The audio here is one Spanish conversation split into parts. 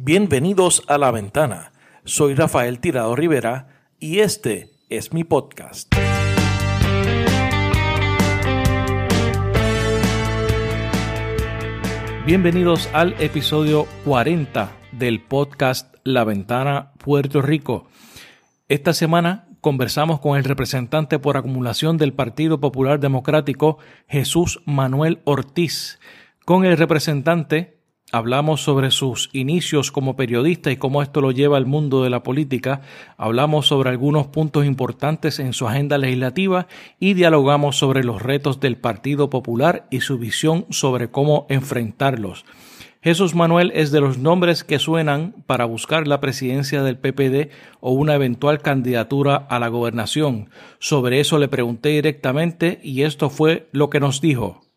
Bienvenidos a La Ventana. Soy Rafael Tirado Rivera y este es mi podcast. Bienvenidos al episodio 40 del podcast La Ventana Puerto Rico. Esta semana conversamos con el representante por acumulación del Partido Popular Democrático, Jesús Manuel Ortiz. Con el representante Hablamos sobre sus inicios como periodista y cómo esto lo lleva al mundo de la política. Hablamos sobre algunos puntos importantes en su agenda legislativa y dialogamos sobre los retos del Partido Popular y su visión sobre cómo enfrentarlos. Jesús Manuel es de los nombres que suenan para buscar la presidencia del PPD o una eventual candidatura a la gobernación. Sobre eso le pregunté directamente y esto fue lo que nos dijo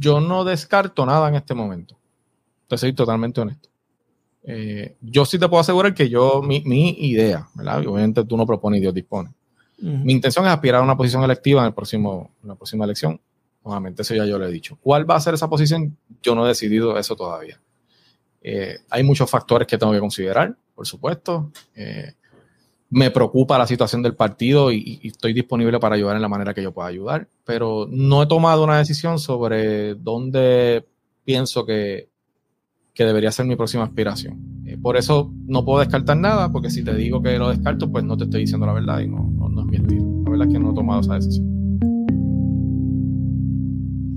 yo no descarto nada en este momento. Te soy totalmente honesto. Eh, yo sí te puedo asegurar que yo, mi, idea, ¿verdad? obviamente tú no propones y Dios dispone. Mi intención es aspirar a una posición electiva en, el próximo, la próxima elección. Nuevamente, eso ya yo le he dicho. ¿Cuál va a ser esa posición? Yo no he decidido eso todavía. Eh, hay muchos factores que tengo que considerar, por supuesto. Eh, me preocupa la situación del partido y, estoy disponible para ayudar en la manera que yo pueda ayudar, pero no he tomado una decisión sobre dónde pienso que, debería ser mi próxima aspiración. Eh, por eso no puedo descartar nada, porque si te digo que lo descarto, pues no te estoy diciendo la verdad y no, no es mi. La verdad es que no he tomado esa decisión.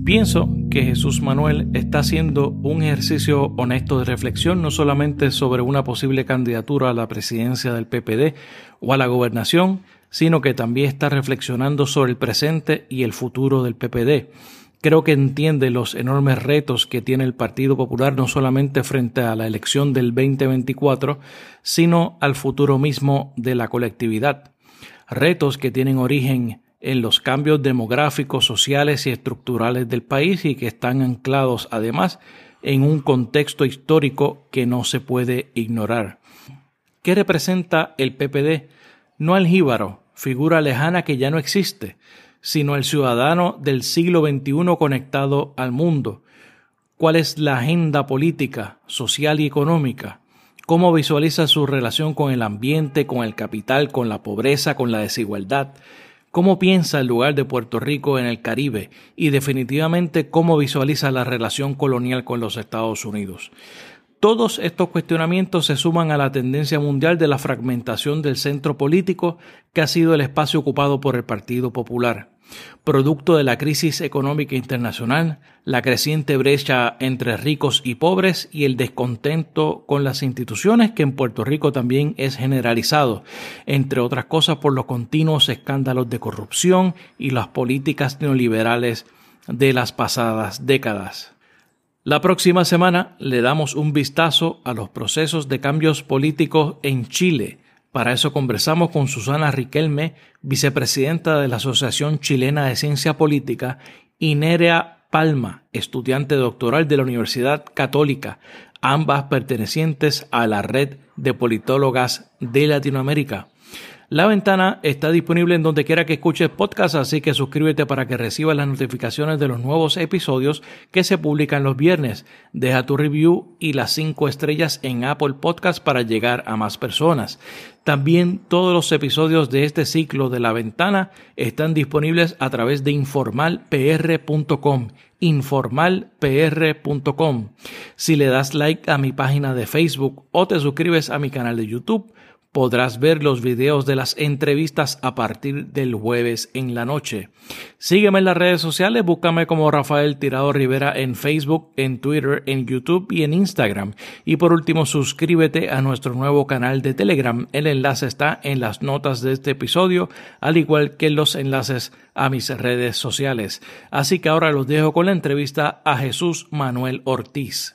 Pienso que Jesús Manuel está haciendo un ejercicio honesto de reflexión no solamente sobre una posible candidatura a la presidencia del PPD o a la gobernación, sino que también está reflexionando sobre el presente y el futuro del PPD. Creo que entiende los enormes retos que tiene el Partido Popular no solamente frente a la elección del 2024, sino al futuro mismo de la colectividad. Retos que tienen origen en los cambios demográficos, sociales y estructurales del país y que están anclados además en un contexto histórico que no se puede ignorar. ¿Qué representa el PPD? No al jíbaro, figura lejana que ya no existe, sino el ciudadano del siglo XXI conectado al mundo. ¿Cuál es la agenda política, social y económica? ¿Cómo visualiza su relación con el ambiente, con el capital, con la pobreza, con la desigualdad? Cómo piensa el lugar de Puerto Rico en el Caribe y definitivamente cómo visualiza la relación colonial con los Estados Unidos. Todos estos cuestionamientos se suman a la tendencia mundial de la fragmentación del centro político que ha sido el espacio ocupado por el Partido Popular producto de la crisis económica internacional, la creciente brecha entre ricos y pobres y el descontento con las instituciones que en Puerto Rico también es generalizado, entre otras cosas por los continuos escándalos de corrupción y las políticas neoliberales de las pasadas décadas. La próxima semana le damos un vistazo a los procesos de cambios políticos en Chile, para eso conversamos con Susana Riquelme, vicepresidenta de la Asociación Chilena de Ciencia Política, y Nerea Palma, estudiante doctoral de la Universidad Católica, ambas pertenecientes a la red de politólogas de Latinoamérica. La ventana está disponible en donde quiera que escuches podcast, así que suscríbete para que recibas las notificaciones de los nuevos episodios que se publican los viernes. Deja tu review y las cinco estrellas en Apple Podcast para llegar a más personas. También todos los episodios de este ciclo de la ventana están disponibles a través de informalpr.com informalpr.com. Si le das like a mi página de Facebook o te suscribes a mi canal de YouTube, Podrás ver los videos de las entrevistas a partir del jueves en la noche. Sígueme en las redes sociales, búscame como Rafael Tirado Rivera en Facebook, en Twitter, en YouTube y en Instagram. Y por último, suscríbete a nuestro nuevo canal de Telegram. El enlace está en las notas de este episodio, al igual que los enlaces a mis redes sociales. Así que ahora los dejo con la entrevista a Jesús Manuel Ortiz.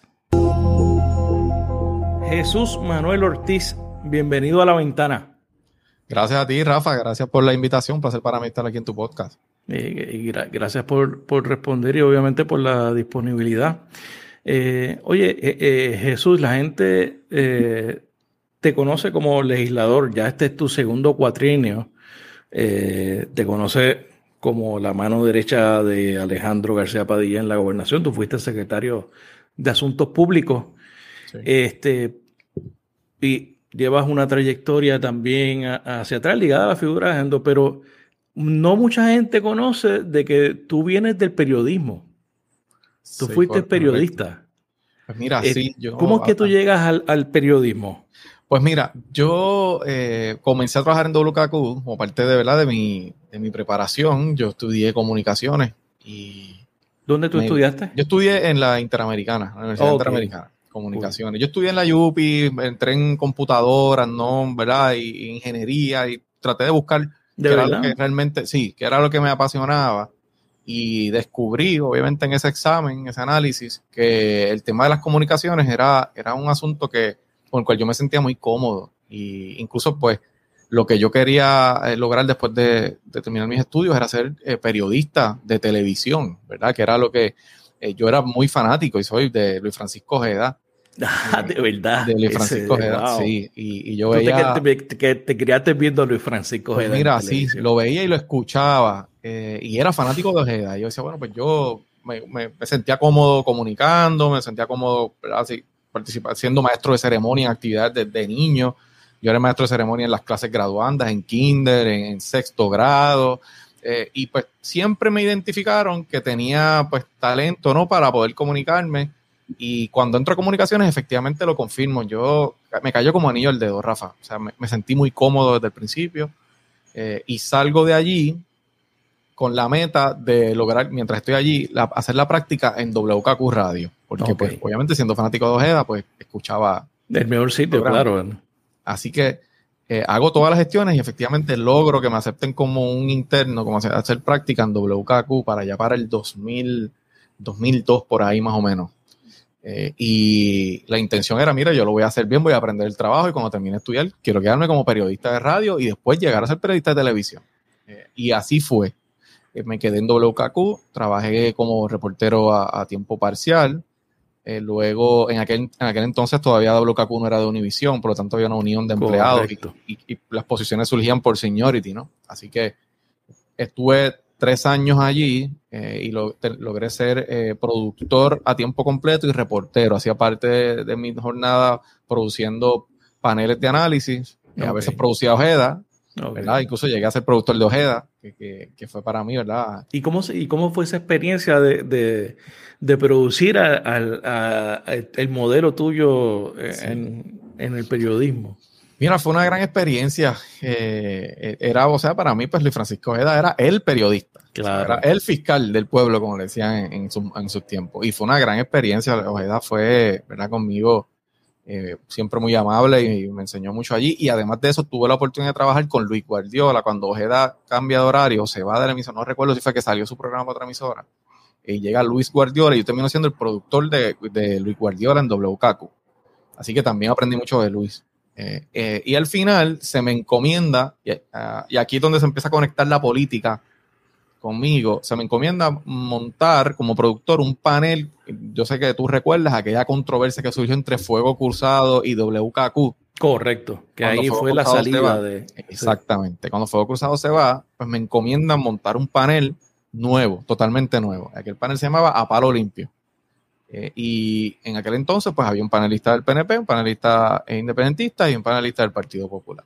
Jesús Manuel Ortiz bienvenido a la ventana. Gracias a ti, Rafa. Gracias por la invitación. Un placer para mí estar aquí en tu podcast. Y, gracias por, responder y obviamente por la disponibilidad. Eh, oye, eh, eh, Jesús, la gente te conoce como legislador. Ya este es tu segundo cuatrienio. te conoce como la mano derecha de Alejandro García Padilla en la gobernación. Tú fuiste secretario de Asuntos Públicos Este, y llevas una trayectoria también hacia atrás ligada a la figura de Endo, pero no mucha gente conoce de que tú vienes del periodismo. Tú fuiste periodista. Pues mira, eh, sí, yo, ¿Cómo es que tú llegas al, periodismo? Pues mira, yo eh, comencé a trabajar en WKQ como parte de, ¿verdad? de, mi, de mi preparación. Yo estudié comunicaciones y... ¿Dónde tú estudiaste? Yo estudié en la Interamericana, la Universidad Interamericana comunicaciones. Yo estudié en la UPI, entré en computadoras, ¿no? ¿Verdad? Y, ingeniería y traté de buscar ¿De qué era lo que realmente, sí, que era lo que me apasionaba. Y descubrí, obviamente, en ese examen, en ese análisis, que el tema de las comunicaciones era, era un asunto que, con el cual yo me sentía muy cómodo. Y incluso, pues, lo que yo quería eh, lograr después de, terminar mis estudios era ser eh, periodista de televisión, ¿verdad? Que era lo que eh, yo era muy fanático y soy de Luis Francisco Ojeda. Ah, de verdad. De Luis Francisco Ojeda, sí. Y, yo veía. Te, que te, criaste viendo a Luis Francisco pues Ojeda. mira, sí, lo veía y lo escuchaba. Eh, y era fanático de Ojeda. Y yo decía, bueno, pues yo me, me, sentía cómodo comunicando, me sentía cómodo así, participar, siendo maestro de ceremonia en actividades desde niño. Yo era maestro de ceremonia en las clases graduandas, en kinder, en sexto grado. Eh, y pues siempre me identificaron que tenía pues talento, ¿no? Para poder comunicarme. Y cuando entro a comunicaciones, efectivamente lo confirmo. Yo me cayó como anillo el dedo, Rafa. O sea, me, sentí muy cómodo desde el principio. Eh, y salgo de allí con la meta de lograr, mientras estoy allí, hacer la práctica en WKQ Radio. Porque, pues, obviamente, siendo fanático de Ojeda, pues escuchaba. Del mejor sitio, claro. Así que eh, hago todas las gestiones y efectivamente logro que me acepten como un interno, como hacer, práctica en WKQ para allá para el 2000, 2002, por ahí más o menos. Eh, y la intención era, mira, yo lo voy a hacer bien, voy a aprender el trabajo y cuando termine de estudiar, quiero quedarme como periodista de radio y después llegar a ser periodista de televisión. Eh, y así fue. me quedé en WKQ, trabajé como reportero a tiempo parcial, eh, luego, en aquel, en aquel entonces todavía WKQ no era de Univision, por lo tanto había una unión de empleados y, las posiciones surgían por seniority, ¿no? Así que estuve tres años allí eh, y logré ser eh, productor a tiempo completo y reportero. Hacía parte de, mi jornada produciendo paneles de análisis. A veces producía Ojeda, ¿verdad? Incluso llegué a ser productor de Ojeda, que, que, fue para mí, ¿verdad? ¿Y cómo, y cómo fue esa experiencia de de producir el modelo tuyo eh, en, el periodismo? Mira, fue una gran experiencia. Eh, era, o sea, para mí, pues Luis Francisco Ojeda era el periodista. era el fiscal del pueblo, como le decían en, su, en sus tiempos. Y fue una gran experiencia. Ojeda fue, ¿verdad? Conmigo eh, siempre muy amable y me enseñó mucho allí. Y además de eso, tuve la oportunidad de trabajar con Luis Guardiola. Cuando Ojeda cambia de horario, se va de la emisora, no recuerdo si fue que salió su programa para otra emisora y llega Luis Guardiola y yo termino siendo el productor de, de Luis Guardiola en WKQ. Así que también aprendí mucho de Luis. Eh, eh, y al final se me encomienda, ah, y, aquí es donde se empieza a conectar la política conmigo, se me encomienda montar como productor un panel, yo sé que tú recuerdas aquella controversia que surgió entre Fuego Cruzado y WKQ. Correcto, que ahí fue la salida de... Exactamente, cuando Fuego Cruzado se va, pues me encomiendan montar un panel nuevo, totalmente nuevo. Aquel panel se llamaba A Palo Limpio. Eh, y en aquel entonces, pues había un panelista del PNP, un panelista independentista y un panelista del Partido Popular.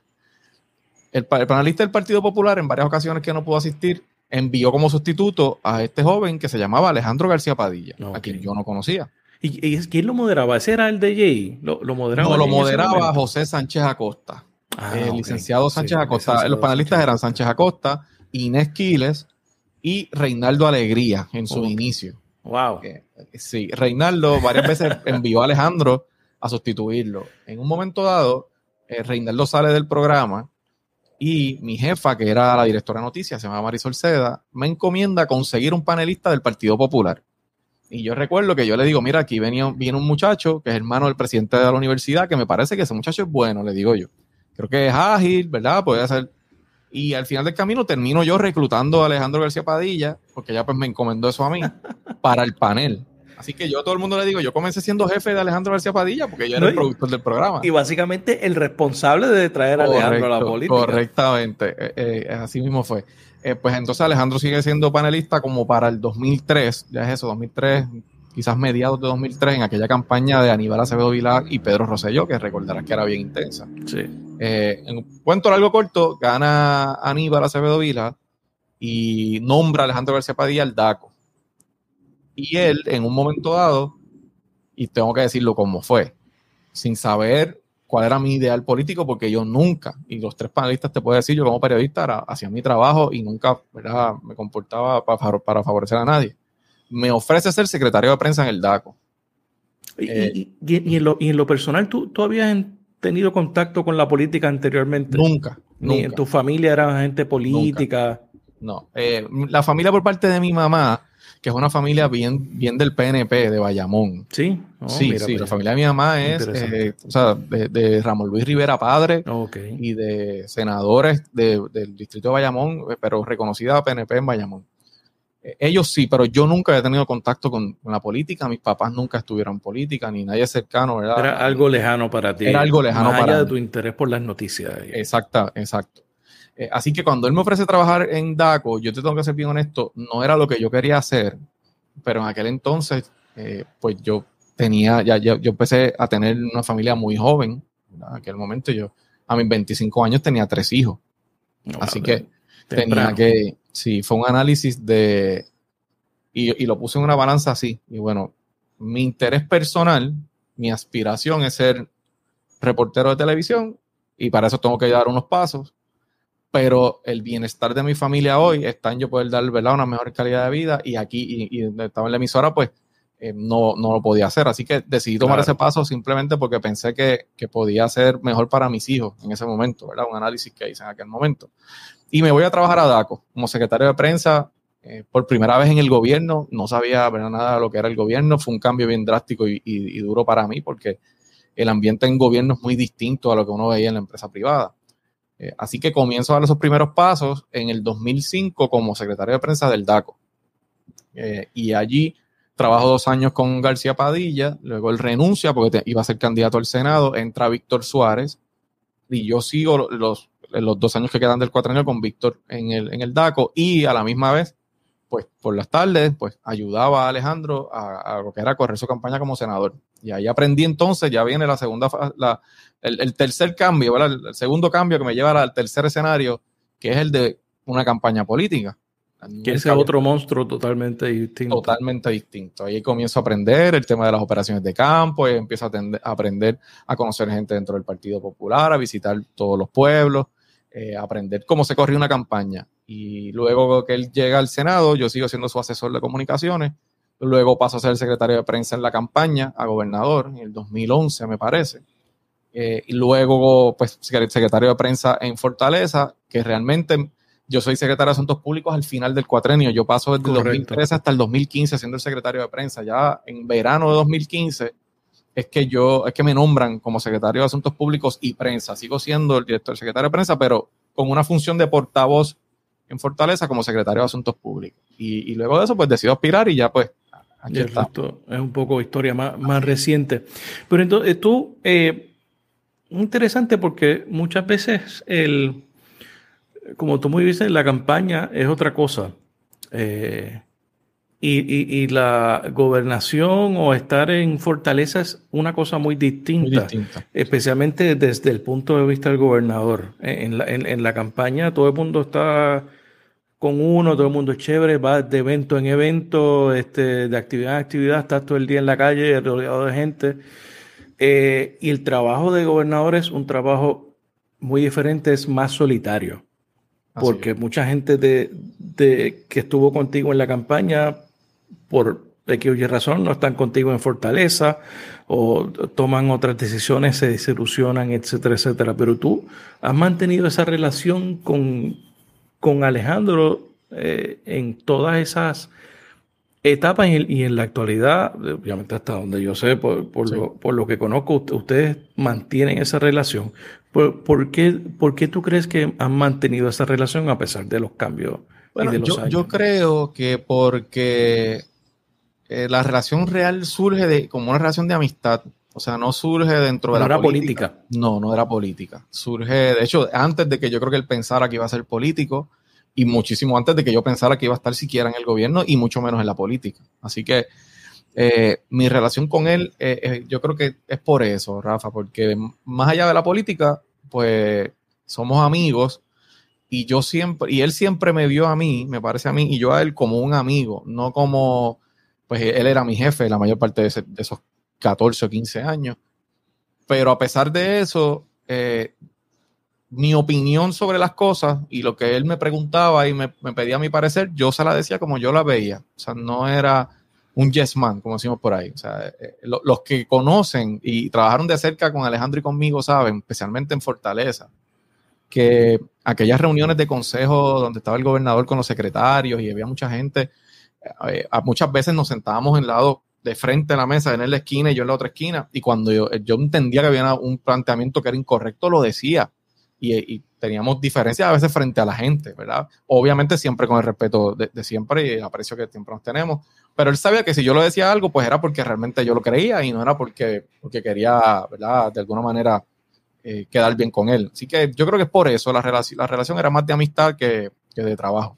El, panelista del Partido Popular, en varias ocasiones que no pudo asistir, envió como sustituto a este joven que se llamaba Alejandro García Padilla, a quien yo no conocía. ¿Y, quién lo moderaba? ¿Ese era el Jay? ¿Lo, moderaba? No, lo moderaba José Sánchez Acosta. Ah, el licenciado Sánchez Acosta. Los panelistas eran Sánchez Acosta, Inés Quiles, y Reinaldo Alegría en su inicio. Wow. sí, Reinaldo varias veces envió a Alejandro a sustituirlo. En un momento dado, eh, Reinaldo sale del programa y mi jefa, que era la directora de noticias, se llama Marisol Seda, me encomienda conseguir un panelista del Partido Popular. Y yo recuerdo que yo le digo, mira, aquí viene, viene un muchacho que es hermano del presidente de la universidad, que me parece que ese muchacho es bueno, le digo yo. Creo que es ágil, ¿verdad? Puede hacer y al final del camino termino yo reclutando a Alejandro García Padilla, porque ella pues me encomendó eso a mí, para el panel. Así que yo a todo el mundo le digo, yo comencé siendo jefe de Alejandro García Padilla porque yo era el productor del programa. Y básicamente el responsable de traer a Alejandro a la política. Correctamente, eh, eh, así mismo fue. Eh, pues entonces Alejandro sigue siendo panelista como para el 2003, ya es eso, 2003, quizás mediados de 2003, en aquella campaña de Aníbal Acevedo Vilar y Pedro Rosselló, que recordarás que era bien intensa. Sí. Eh, en un cuento largo corto, gana Aníbal Acevedo Vilar y nombra a Alejandro García Padilla el DACO. Y él, en un momento dado, y tengo que decirlo como fue, sin saber cuál era mi ideal político, porque yo nunca, y los tres panelistas te puedo decir, yo como periodista hacía mi trabajo y nunca ¿verdad? me comportaba para, para favorecer a nadie. Me ofrece ser secretario de prensa en el DACO. Y, eh, y, en, lo, y en, lo, personal, ¿tú, ¿tú habías tenido contacto con la política anteriormente? Nunca. Ni en tu familia era gente política. No. Eh, la familia por parte de mi mamá que es una familia bien, bien del PNP, de Bayamón. Sí, oh, sí, sí. La familia de mi mamá es eh, o sea, de, Ramón Luis Rivera Padre y de senadores del distrito de Bayamón, eh, pero reconocida PNP en Bayamón. Eh, ellos sí, pero yo nunca he tenido contacto con, la política. Mis papás nunca estuvieron en política, ni nadie cercano, ¿verdad? Era algo lejano para ti. Era algo lejano más para allá de tu interés por las noticias. Exacto, exacto. Eh, así que cuando él me ofrece trabajar en DACO, yo te tengo que ser bien honesto, no era lo que yo quería hacer, pero en aquel entonces, eh, pues yo tenía, ya, yo empecé a tener una familia muy joven. En aquel momento yo, a mis 25 años, tenía tres hijos. así que tenía que, sí, fue un análisis de, y, y lo puse en una balanza así. Y bueno, mi interés personal, mi aspiración es ser reportero de televisión y para eso tengo que dar unos pasos pero el bienestar de mi familia hoy está en yo poder dar ¿verdad? una mejor calidad de vida y aquí, y, estaba en la emisora, pues eh, no, no, lo podía hacer. Así que decidí tomar ese paso simplemente porque pensé que, que, podía ser mejor para mis hijos en ese momento, ¿verdad? Un análisis que hice en aquel momento. Y me voy a trabajar a DACO como secretario de prensa. Eh, por primera vez en el gobierno, no sabía nada de lo que era el gobierno, fue un cambio bien drástico y, y duro para mí porque el ambiente en gobierno es muy distinto a lo que uno veía en la empresa privada. Eh, así que comienzo a dar esos primeros pasos en el 2005 como secretario de prensa del DACO. Eh, y allí trabajo dos años con García Padilla, luego él renuncia porque iba a ser candidato al Senado, entra Víctor Suárez y yo sigo los, los dos años que quedan del cuatrenio con Víctor en el, en el DACO y a la misma vez, pues por las tardes, pues ayudaba a Alejandro a, a lo que era correr su campaña como senador. Y ahí aprendí entonces, ya viene la segunda, la, el, tercer cambio, El, segundo cambio que me lleva al tercer escenario, que es el de una campaña política. Que ese otro monstruo totalmente distinto. Totalmente distinto. Ahí comienzo a aprender el tema de las operaciones de campo, y empiezo a, aprender a conocer gente dentro del Partido Popular, a visitar todos los pueblos, eh, aprender cómo se corre una campaña. Y luego que él llega al Senado, yo sigo siendo su asesor de comunicaciones Luego pasó a ser secretario de prensa en la campaña a gobernador en el 2011, me parece. Eh, y luego, pues, secretario de prensa en Fortaleza, que realmente yo soy secretario de Asuntos Públicos al final del cuatrenio. Yo paso desde el 2013 hasta el 2015 siendo el secretario de prensa. Ya en verano de 2015 es que yo, es que me nombran como secretario de Asuntos Públicos y prensa. Sigo siendo el director secretario de prensa, pero con una función de portavoz en Fortaleza como secretario de Asuntos Públicos. Y, y luego de eso, pues decido aspirar y ya pues esto es un poco historia más, más reciente. Pero entonces tú, eh, interesante porque muchas veces el, como tú muy dices, la campaña es otra cosa. Eh, y, la gobernación o estar en fortaleza es una cosa muy distinta, especialmente desde el punto de vista del gobernador. En la, en la campaña todo el mundo está con uno, todo el mundo es chévere, va de evento en evento, este, de actividad en actividad, estás todo el día en la calle rodeado de gente. Eh, y el trabajo de gobernador es un trabajo muy diferente, es más solitario. porque mucha gente de, que estuvo contigo en la campaña, por X o Y razón, no están contigo en Fortaleza o toman otras decisiones, se desilusionan, etcétera, etcétera. Pero tú has mantenido esa relación con, con Alejandro eh, en todas esas etapas y, en la actualidad, obviamente hasta donde yo sé, por, lo, que conozco, ustedes mantienen esa relación. ¿Por, qué, ¿Por, qué, tú crees que han mantenido esa relación a pesar de los cambios bueno, de los yo, Yo creo que porque eh, la relación real surge de como una relación de amistad. O sea, no surge dentro de no la era política. No, no era política. Surge, de hecho, antes de que yo creo que él pensara que iba a ser político y muchísimo antes de que yo pensara que iba a estar siquiera en el gobierno y mucho menos en la política. Así que Eh, mi relación con él, eh, eh, yo creo que es por eso, Rafa, porque más allá de la política, pues somos amigos y yo siempre, y él siempre me vio a mí, me parece a mí, y yo a él como un amigo, no como, pues él era mi jefe la mayor parte de, esos 14 o 15 años. Pero a pesar de eso, mi opinión sobre las cosas y lo que él me preguntaba y me, me, pedía mi parecer, yo se la decía como yo la veía. O sea, no era un yes man, como decimos por ahí. O sea, eh, los que conocen y trabajaron de cerca con Alejandro y conmigo saben, especialmente en Fortaleza, que aquellas reuniones de consejo donde estaba el gobernador con los secretarios y había mucha gente, eh, muchas veces nos sentábamos en lado de frente a la mesa, en la esquina y yo en la otra esquina, y cuando yo, yo entendía que había un planteamiento que era incorrecto, lo decía y, teníamos diferencias a veces frente a la gente, ¿verdad? Obviamente siempre con el respeto de, siempre y el aprecio que siempre nos tenemos, pero él sabía que si yo lo decía algo, pues era porque realmente yo lo creía y no era porque, porque quería, ¿verdad? De alguna manera eh, quedar bien con él. Así que yo creo que es por eso, la, relación, la relación era más de amistad que, de trabajo.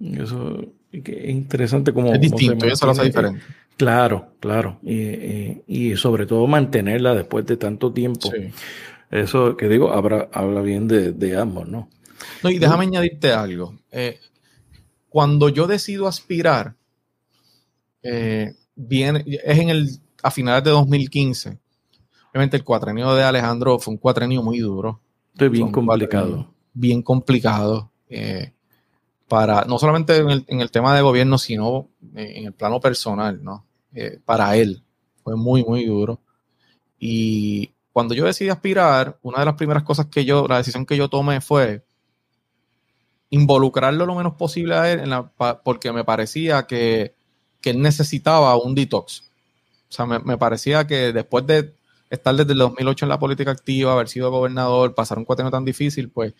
Eso es interesante como... Es distinto, eso lo hace diferente. Claro, claro. Y, y, sobre todo mantenerla después de tanto tiempo. Sí. Eso que digo, habla, habla bien de, ambos, ¿no? No, y déjame añadirte algo. Eh, cuando yo decido aspirar, eh, viene, es en el, a finales de 2015. Obviamente el cuatrenio de Alejandro fue un cuatrenio muy duro. Estoy bien complicado. Bien complicado. Eh, para, no solamente en el, en tema de gobierno, sino en el plano personal, ¿no? para él. Fue muy, muy duro. Y cuando yo decidí aspirar, una de las primeras cosas que yo, la decisión que yo tomé fue involucrarlo lo menos posible a él porque me parecía que, él necesitaba un detox. O sea, me, parecía que después de estar desde el 2008 en la política activa, haber sido gobernador, pasar un cuatreno tan difícil, pues,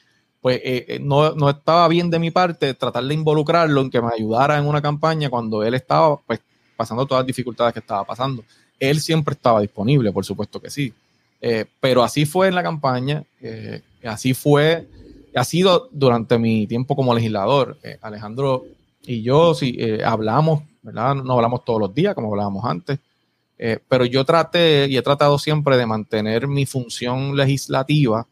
pues eh, eh, no, no, estaba bien de mi parte tratar de involucrarlo en que me ayudara en una campaña cuando él estaba pues, pasando todas las dificultades que estaba pasando. Él siempre estaba disponible, por supuesto que sí. Eh, pero así fue en la campaña, eh, así fue, ha sido durante mi tiempo como legislador. Eh, Alejandro y yo sí hablamos, ¿verdad? No hablamos todos los días como hablábamos antes, pero yo traté y he tratado siempre de mantener mi función legislativa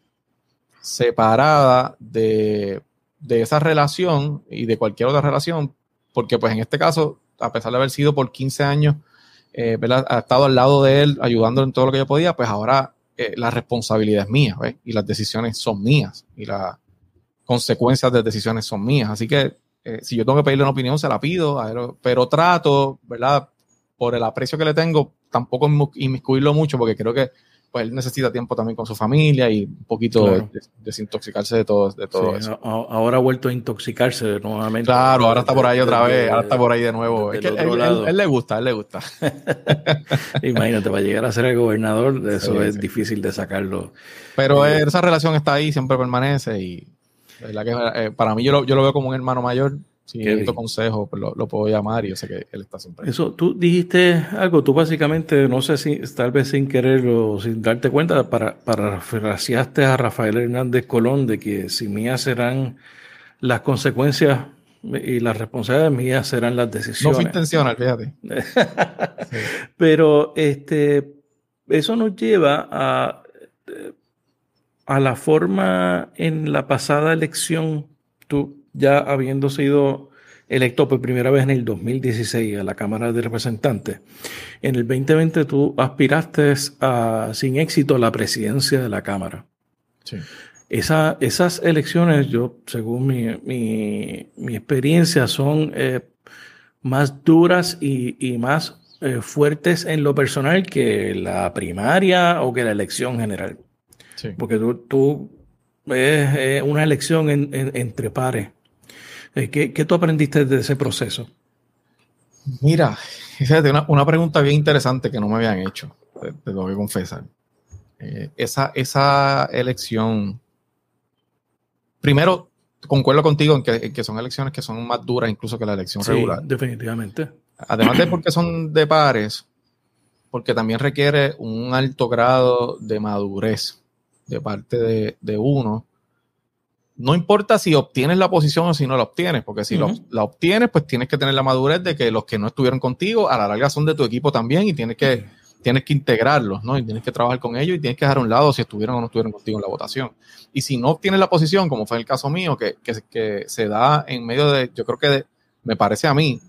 separada de, de esa relación y de cualquier otra relación, porque pues en este caso, a pesar de haber sido por 15 años, ¿verdad? ha estado al lado de él, ayudándolo en todo lo que yo podía, pues ahora eh, la responsabilidad es mía, ¿ves? Y las decisiones son mías, y las consecuencias de decisiones son mías. Así que eh, si yo tengo que pedirle una opinión, se la pido, pero trato, ¿verdad? Por el aprecio que le tengo, tampoco inmiscuirlo mucho, porque creo que pues él necesita tiempo también con su familia y un poquito desintoxicarse de todo, de todo eso. Ahora ha vuelto a intoxicarse nuevamente. Claro, ahora está por ahí otra vez, ahora está por ahí de nuevo. Es que él, él, le gusta, él le gusta. Imagínate, para llegar a ser el gobernador, eso es difícil de sacarlo. Pero eh, esa relación está ahí, siempre permanece y eh, para mí yo lo, yo lo veo como un hermano mayor necesito consejo, pues lo, puedo llamar y yo sé que él está siempre. Eso, tú dijiste algo, tú básicamente, no sé si tal vez sin querer o sin darte cuenta, para, parafraseaste a Rafael Hernández Colón de que si mías serán las consecuencias y las responsabilidades mías serán las decisiones. No fue intencional, fíjate. Pero este, eso nos lleva a, a la forma en la pasada elección, tú ya habiendo sido electo por primera vez en el 2016 a la Cámara de Representantes. En el 2020 tú aspiraste a, sin éxito a la presidencia de la Cámara. Sí. esas elecciones, yo, según mi, experiencia, son eh, más duras y, más eh, fuertes en lo personal que la primaria o que la elección general. Sí. Porque tú, tú es una elección entre pares. Eh, ¿Qué, ¿Qué, tú aprendiste de ese proceso? Mira, una, una, pregunta bien interesante que no me habían hecho, te, te lo voy a confesar. Eh, esa, esa elección, primero, concuerdo contigo en que, que, son elecciones que son más duras incluso que la elección sí, regular. Definitivamente. Además de porque son de pares, porque también requiere un alto grado de madurez de parte de, de uno no importa si obtienes la posición o si no la obtienes, porque si la obtienes, pues tienes que tener la madurez de que los que no estuvieron contigo a la larga son de tu equipo también y tienes que, tienes que integrarlos, ¿no? Y tienes que trabajar con ellos y tienes que dejar a un lado si estuvieron o no estuvieron contigo en la votación. Y si no obtienes la posición, como fue el caso mío, que, que, que se da en medio de, yo creo que me parece a mí,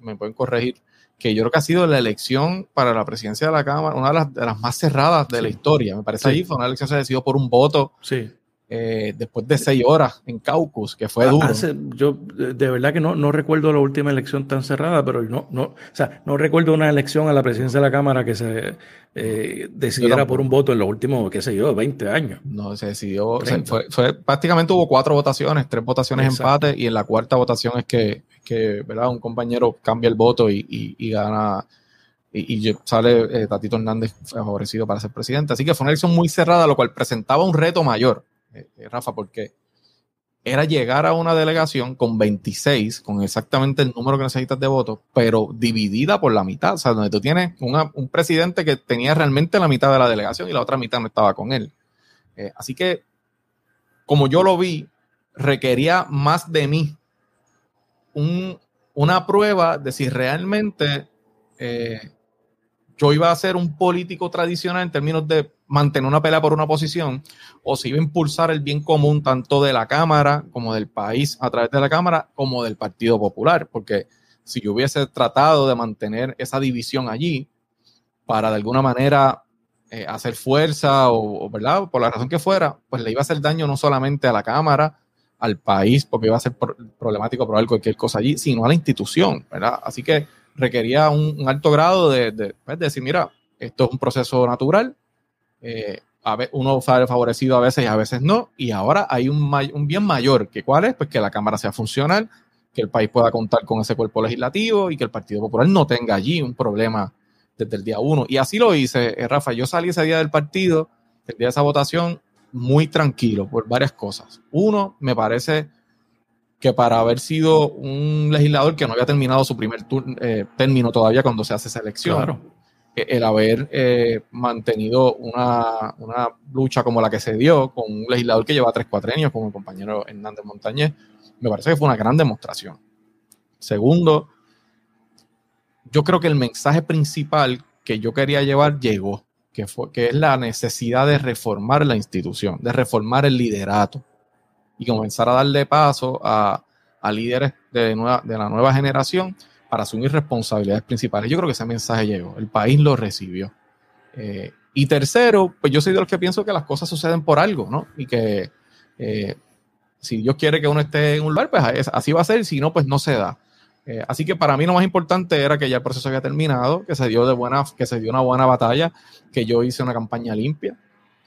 me pueden corregir, que yo creo que ha sido la elección para la presidencia de la Cámara, una de las, más cerradas de la historia. Me parece ahí fue una elección que se decidió por un voto. Sí. Eh, después de seis horas en Caucus, que fue duro. yo de verdad que no, no recuerdo la última elección tan cerrada, pero no, no, o sea, no recuerdo una elección a la presidencia de la Cámara que se eh, decidiera por un voto en los últimos, qué sé yo, 20 años. No, se decidió, fue, prácticamente hubo cuatro votaciones, tres votaciones empate, y en la cuarta votación es que, que ¿verdad? un compañero cambia el voto y, y, gana y, sale eh, Tatito Hernández favorecido para ser presidente. Así que fue una elección muy cerrada, lo cual presentaba un reto mayor Rafa, porque era llegar a una delegación con 26, con exactamente el número que necesitas de votos, pero dividida por la mitad. O sea, donde tú tienes un presidente que tenía realmente la mitad de la delegación y la otra mitad no estaba con él. Eh, así que, como yo lo vi, requería más de mí una prueba de si realmente yo iba a ser un político tradicional en términos de mantener una pelea por una posición o si iba a impulsar el bien común tanto de la Cámara como del país a través de la Cámara como del Partido Popular, porque si yo hubiese tratado de mantener esa división allí para de alguna manera eh, hacer fuerza o, ¿verdad? Por la razón que fuera, pues le iba a hacer daño no solamente a la Cámara, al país, porque iba a ser problemático probar cualquier cosa allí, sino a la institución, ¿verdad? Así que requería un, alto grado de, de, pues, de, decir, mira, esto es un proceso natural, eh, a uno sale favorecido a veces y a veces no, y ahora hay un, un bien mayor, que cuál es, pues que la Cámara sea funcional, que el país pueda contar con ese cuerpo legislativo y que el Partido Popular no tenga allí un problema desde el día uno. Y así lo hice, eh, Rafa, yo salí ese día del partido, el día de esa votación, muy tranquilo por varias cosas. Uno, me parece que para haber sido un legislador que no había terminado su primer eh, término todavía cuando se hace esa elección, el haber eh, mantenido una, lucha como la que se dio con un legislador que lleva tres cuatrenios, como el compañero Hernández Montañez, me parece que fue una gran demostración. Segundo, yo creo que el mensaje principal que yo quería llevar llegó, que, fue, que es la necesidad de reformar la institución, de reformar el liderato y comenzar a darle paso a, líderes de, de la nueva generación para asumir responsabilidades principales. Yo creo que ese mensaje llegó, el país lo recibió. Eh, y tercero, pues yo soy de los que pienso que las cosas suceden por algo, ¿no? Y que eh, si Dios quiere que uno esté en un lugar, pues así va a ser, si no, pues no se da. Eh, así que para mí lo más importante era que ya el proceso había terminado, que se dio de buena, que se dio una buena batalla, que yo hice una campaña limpia,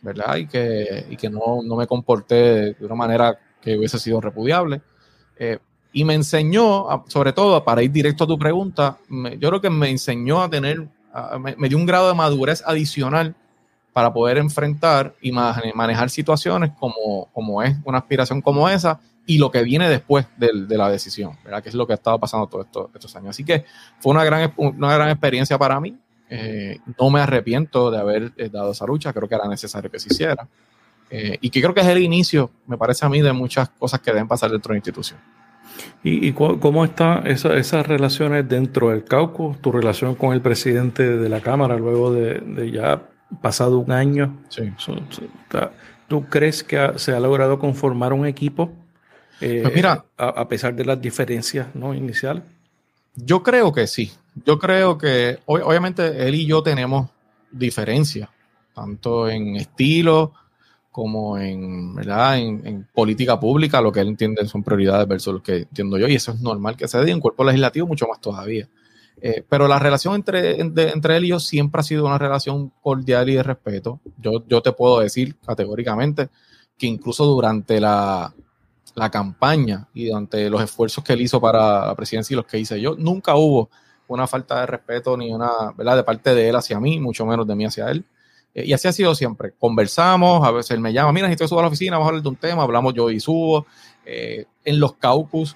¿verdad? Y que, y que no, no, me comporté de una manera que hubiese sido repudiable. Eh, y me enseñó, sobre todo, para ir directo a tu pregunta, yo creo que me enseñó a tener, me, dio un grado de madurez adicional para poder enfrentar y manejar situaciones como, como es una aspiración como esa y lo que viene después de, la decisión, ¿verdad? Que es lo que ha estado pasando todos estos, años. Así que fue una gran, una gran experiencia para mí. Eh, no me arrepiento de haber eh, dado esa lucha, creo que era necesario que se hiciera. Eh, y que creo que es el inicio, me parece a mí, de muchas cosas que deben pasar dentro de la institución. ¿Y, cómo están esas relaciones dentro del caucus? ¿Tu relación con el presidente de la Cámara luego de, ya pasado un año? Sí. ¿Tú crees que se ha logrado conformar un equipo? Eh, pues mira, a, pesar de las diferencias ¿no? iniciales. Yo creo que sí. Yo creo que obviamente él y yo tenemos diferencias, tanto en estilo, como en, ¿verdad? En, política pública, lo que él entiende son prioridades versus lo que entiendo yo, y eso es normal que se dé, en cuerpo legislativo mucho más todavía. Eh, pero la relación entre, entre, él y yo siempre ha sido una relación cordial y de respeto. Yo, yo te puedo decir categóricamente que incluso durante la, la campaña y durante los esfuerzos que él hizo para la presidencia y los que hice yo, nunca hubo una falta de respeto ni una, ¿verdad? De parte de él hacia mí, mucho menos de mí hacia él. Eh, y así ha sido siempre. Conversamos, a veces él me llama, mira, si estoy subo a la oficina, vamos a hablar de un tema, hablamos yo y subo. Eh, en los caucus,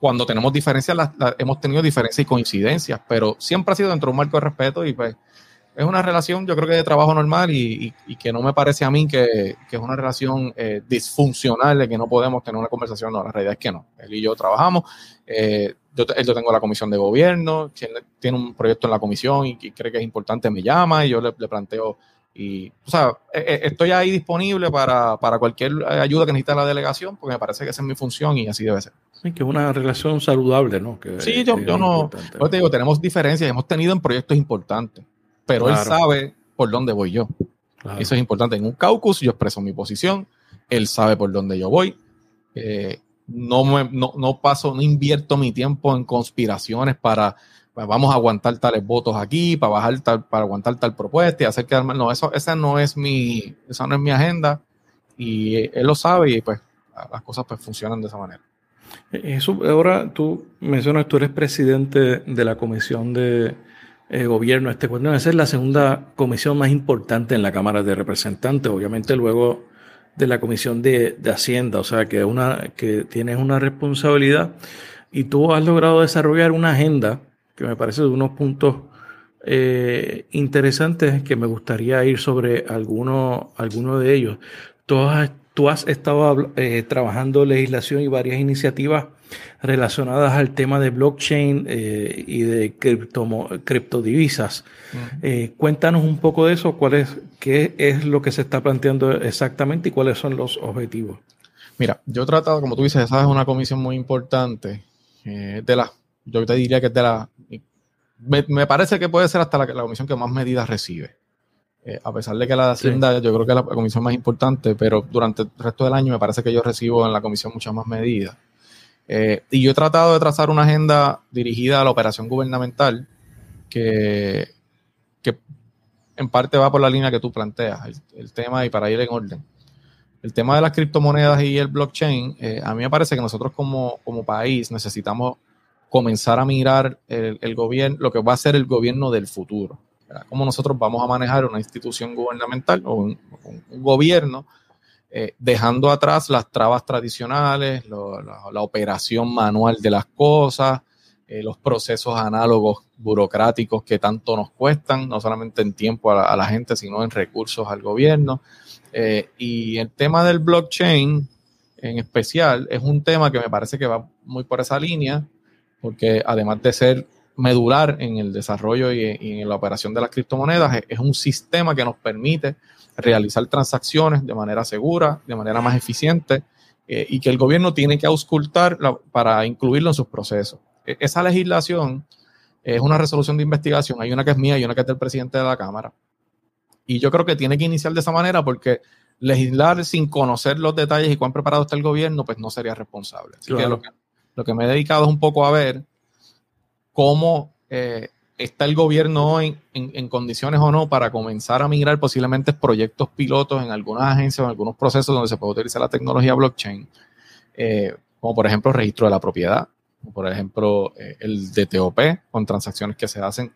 cuando tenemos diferencias, hemos tenido diferencias y coincidencias, pero siempre ha sido dentro de un marco de respeto y pues es una relación, yo creo que de trabajo normal y, que no me parece a mí que, es una relación eh, disfuncional de que no podemos tener una conversación. No, la realidad es que no. Él y yo trabajamos. Eh, yo, yo tengo la comisión de gobierno, tiene un proyecto en la comisión y, cree que es importante, me llama y yo le, planteo. Y, o sea, eh, estoy ahí disponible para, cualquier ayuda que necesite la delegación, porque me parece que esa es mi función y así debe ser. Sí, que es una relación saludable, ¿no? sí, yo, yo no. Yo te digo, tenemos diferencias, hemos tenido en proyectos importantes pero él sabe por dónde voy yo. Eso es importante. En un caucus yo expreso mi posición, él sabe por dónde yo voy. Eh, no, me, no, paso, no invierto mi tiempo en conspiraciones para, vamos a aguantar tales votos aquí, para bajar tal, para aguantar tal propuesta y hacer mal. No, eso, esa no es mi, esa no es mi agenda. Y él lo sabe y pues las cosas pues funcionan de esa manera. Eso, ahora tú mencionas, tú eres presidente de la comisión de, eh, gobierno este cuestión. Esa es la segunda comisión más importante en la Cámara de Representantes, obviamente luego de la Comisión de, Hacienda, o sea que, una, que tienes una responsabilidad y tú has logrado desarrollar una agenda que me parece de unos puntos eh, interesantes que me gustaría ir sobre alguno, alguno de ellos. Tú has, tú has estado eh, trabajando legislación y varias iniciativas relacionadas al tema de blockchain eh, y de criptodivisas. Eh, cuéntanos un poco de eso, cuál es, qué es lo que se está planteando exactamente y cuáles son los objetivos. Mira, yo he tratado, como tú dices, esa es una comisión muy importante. Eh, de la, yo te diría que es de la. Me, parece que puede ser hasta la, la comisión que más medidas recibe. a pesar de que la de Hacienda, yo creo que es la comisión más importante, pero durante el resto del año me parece que yo recibo en la comisión muchas más medidas. Eh, y yo he tratado de trazar una agenda dirigida a la operación gubernamental que, que en parte va por la línea que tú planteas, el, tema y para ir en orden. El tema de las criptomonedas y el blockchain, eh, a mí me parece que nosotros como, como país necesitamos comenzar a mirar el, gobierno, lo que va a ser el gobierno del futuro. Cómo nosotros vamos a manejar una institución gubernamental o un gobierno eh, dejando atrás las trabas tradicionales, la, operación manual de las cosas, eh, los procesos análogos burocráticos que tanto nos cuestan, no solamente en tiempo a la, gente, sino en recursos al gobierno. Eh, y el tema del blockchain en especial es un tema que me parece que va muy por esa línea, porque además de ser medular en el desarrollo y, en la operación de las criptomonedas, es un sistema que nos permite realizar transacciones de manera segura, de manera más eficiente, eh, y que el gobierno tiene que auscultar para incluirlo en sus procesos. E, esa legislación es una resolución de investigación, hay una que es mía y una que es del presidente de la Cámara. Y yo creo que tiene que iniciar de esa manera porque legislar sin conocer los detalles y cuán preparado está el gobierno, pues no sería responsable. Así que, lo que lo que me he dedicado es un poco a ver cómo eh, está el gobierno hoy en, condiciones o no para comenzar a migrar posiblemente proyectos pilotos en algunas agencias o en algunos procesos donde se puede utilizar la tecnología blockchain, eh, como por ejemplo registro de la propiedad, como por ejemplo eh, el DTOP, con transacciones que se hacen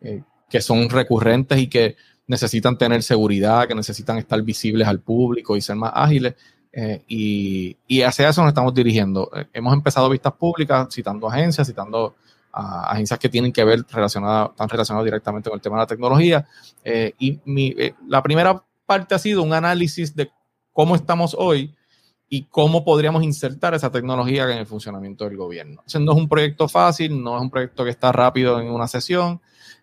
eh, que son recurrentes y que necesitan tener seguridad, que necesitan estar visibles al público y ser más ágiles. y, y hacia eso nos estamos dirigiendo. hemos empezado vistas públicas, citando agencias, citando a agencias que tienen que ver relacionadas, están relacionadas directamente con el tema de la tecnología. Eh, y eh, la primera parte ha sido un análisis de cómo estamos hoy y cómo podríamos insertar esa tecnología en el funcionamiento del gobierno. No es un proyecto fácil, no es un proyecto que está rápido en una sesión,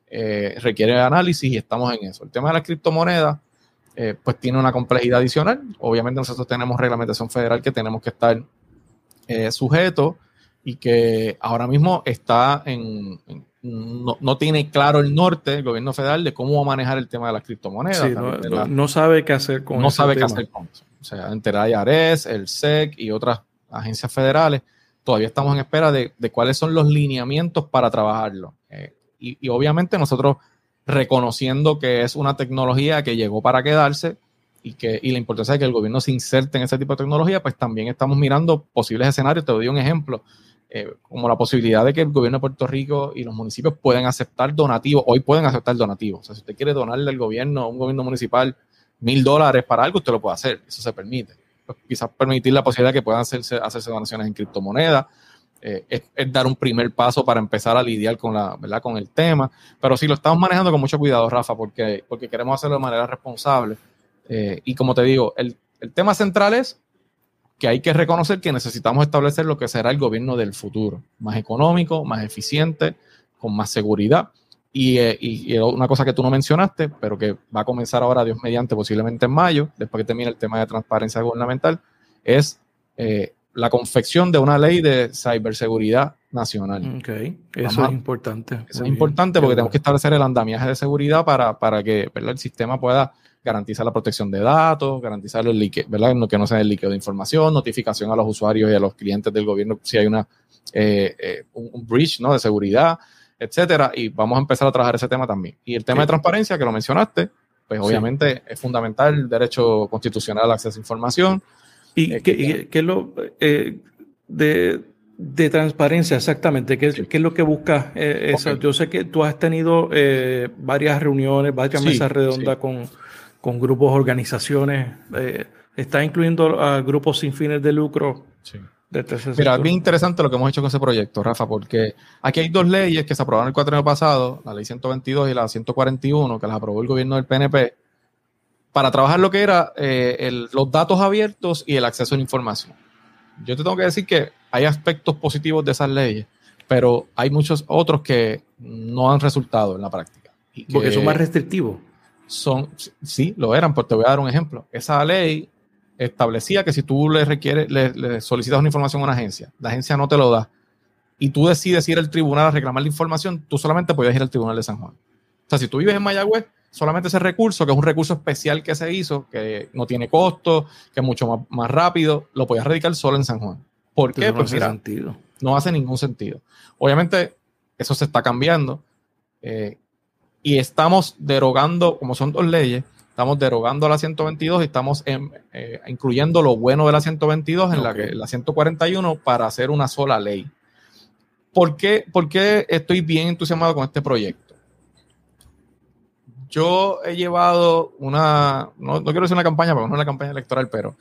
eh, requiere análisis y estamos en eso. El tema de las criptomonedas, pues tiene una complejidad adicional. Obviamente nosotros tenemos reglamentación federal que tenemos que estar sujetos y que ahora mismo está en, no, tiene claro el norte, el gobierno federal, de cómo va a manejar el tema de las criptomonedas. no, sabe qué hacer con No sabe qué hacer con eso. O sea, entre IRS, el SEC y otras agencias federales, todavía estamos en espera de, cuáles son los lineamientos para trabajarlo. Eh, y, y, obviamente nosotros reconociendo que es una tecnología que llegó para quedarse y, que, y la importancia de que el gobierno se inserte en ese tipo de tecnología, pues también estamos mirando posibles escenarios. Te doy un ejemplo. Eh, como la posibilidad de que el gobierno de Puerto Rico y los municipios puedan aceptar donativos, hoy pueden aceptar donativos. O sea, si usted quiere donarle al gobierno, a un gobierno municipal, mil dólares para algo, usted lo puede hacer, eso se permite. Pues, quizás permitir la posibilidad de que puedan hacerse, hacerse donaciones en criptomonedas. eh, es, dar un primer paso para empezar a lidiar con, la, ¿verdad? con el tema. Pero sí lo estamos manejando con mucho cuidado, Rafa, porque, porque queremos hacerlo de manera responsable. Eh, y como te digo, el, el tema central es que hay que reconocer que necesitamos establecer lo que será el gobierno del futuro, más económico, más eficiente, con más seguridad. Y, eh, una cosa que tú no mencionaste, pero que va a comenzar ahora, Dios mediante, posiblemente en mayo, después que termine el tema de transparencia gubernamental, es eh, la confección de una ley de ciberseguridad nacional. Ok, eso es importante. Eso es importante porque tenemos que establecer el andamiaje de seguridad para, para que el sistema pueda garantizar la protección de datos, garantizar el líquido, ¿verdad? que no sea el líquido de información, notificación a los usuarios y a los clientes del gobierno si hay una, eh, un, breach ¿no? de seguridad, etcétera, y vamos a empezar a trabajar ese tema también. Y el tema de transparencia, que lo mencionaste, pues obviamente es fundamental el derecho constitucional al acceso a información. ¿Y eh, qué, es lo eh, de, transparencia exactamente? ¿Qué, es lo que busca eh, eso? Yo sé que tú has tenido varias reuniones, varias mesas redondas con, con, grupos, organizaciones. ¿Está incluyendo a grupos sin fines de lucro? Sí. Mira, es bien interesante lo que hemos hecho con ese proyecto, Rafa, porque aquí hay dos leyes que se aprobaron el cuatro pasado, la ley 122 y la 141, que las aprobó el gobierno del PNP, para trabajar lo que era eh, los datos abiertos y el acceso a la información. Yo te tengo que decir que hay aspectos positivos de esas leyes, pero hay muchos otros que no han resultado en la práctica. porque son más restrictivos. Son, sí, lo eran, pues te voy a dar un ejemplo. Esa ley establecía que si tú le requieres, le, solicitas una información a una agencia, la agencia no te lo da, y tú decides ir al tribunal a reclamar la información, tú solamente puedes ir al tribunal de San Juan. O sea, si tú vives en Mayagüez, solamente ese recurso, que es un recurso especial que se hizo, que no tiene costo, que es mucho más, rápido, lo podías radicar solo en San Juan. ¿Por qué? No hace sentido. No hace ningún sentido. Obviamente, eso se está cambiando eh, y estamos derogando, como son dos leyes, estamos derogando la 122 y estamos eh, incluyendo lo bueno de la 122 en la, que, la 141 para hacer una sola ley. ¿Por qué, ¿Por qué estoy bien entusiasmado con este proyecto? Yo he llevado una, no, quiero decir una campaña porque no es una campaña electoral, pero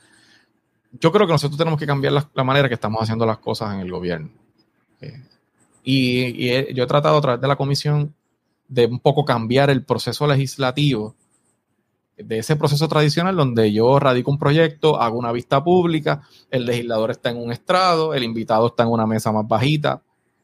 yo creo que nosotros tenemos que cambiar la, manera que estamos haciendo las cosas en el gobierno. Eh, y, yo he tratado a través de la comisión de un poco cambiar el proceso legislativo de ese proceso tradicional donde yo radico un proyecto, hago una vista pública, el legislador está en un estrado, el invitado está en una mesa más bajita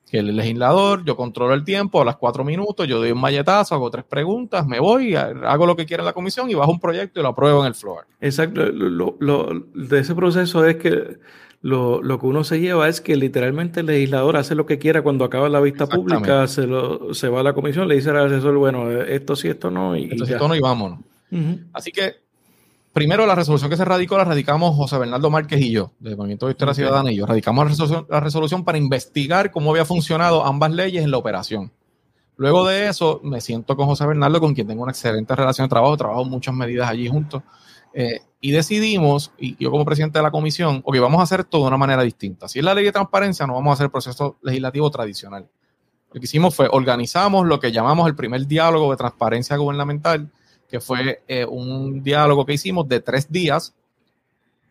que el legislador, yo controlo el tiempo, a las cuatro minutos, yo doy un malletazo, hago tres preguntas, me voy, hago lo que quiera la comisión y bajo un proyecto y lo apruebo en el floor. Exacto, lo, de ese proceso es que lo, que uno se lleva es que literalmente el legislador hace lo que quiera cuando acaba la vista pública, se, lo, se va a la comisión, le dice al asesor, bueno, esto sí, esto no. Y, esto sí, esto no y vámonos. Así que, primero, la resolución que se radicó la radicamos José Bernardo Márquez y yo, del Movimiento de Historia Ciudadana y yo. Radicamos la resolución, la resolución para investigar cómo había funcionado ambas leyes en la operación. Luego de eso, me siento con José Bernardo, con quien tengo una excelente relación de trabajo, trabajo muchas medidas allí juntos, eh, y decidimos, y yo como presidente de la comisión, ok, vamos a hacer esto de una manera distinta. Si es la ley de transparencia, no vamos a hacer el proceso legislativo tradicional. Lo que hicimos fue organizamos lo que llamamos el primer diálogo de transparencia gubernamental, que fue eh, un diálogo que hicimos de tres días,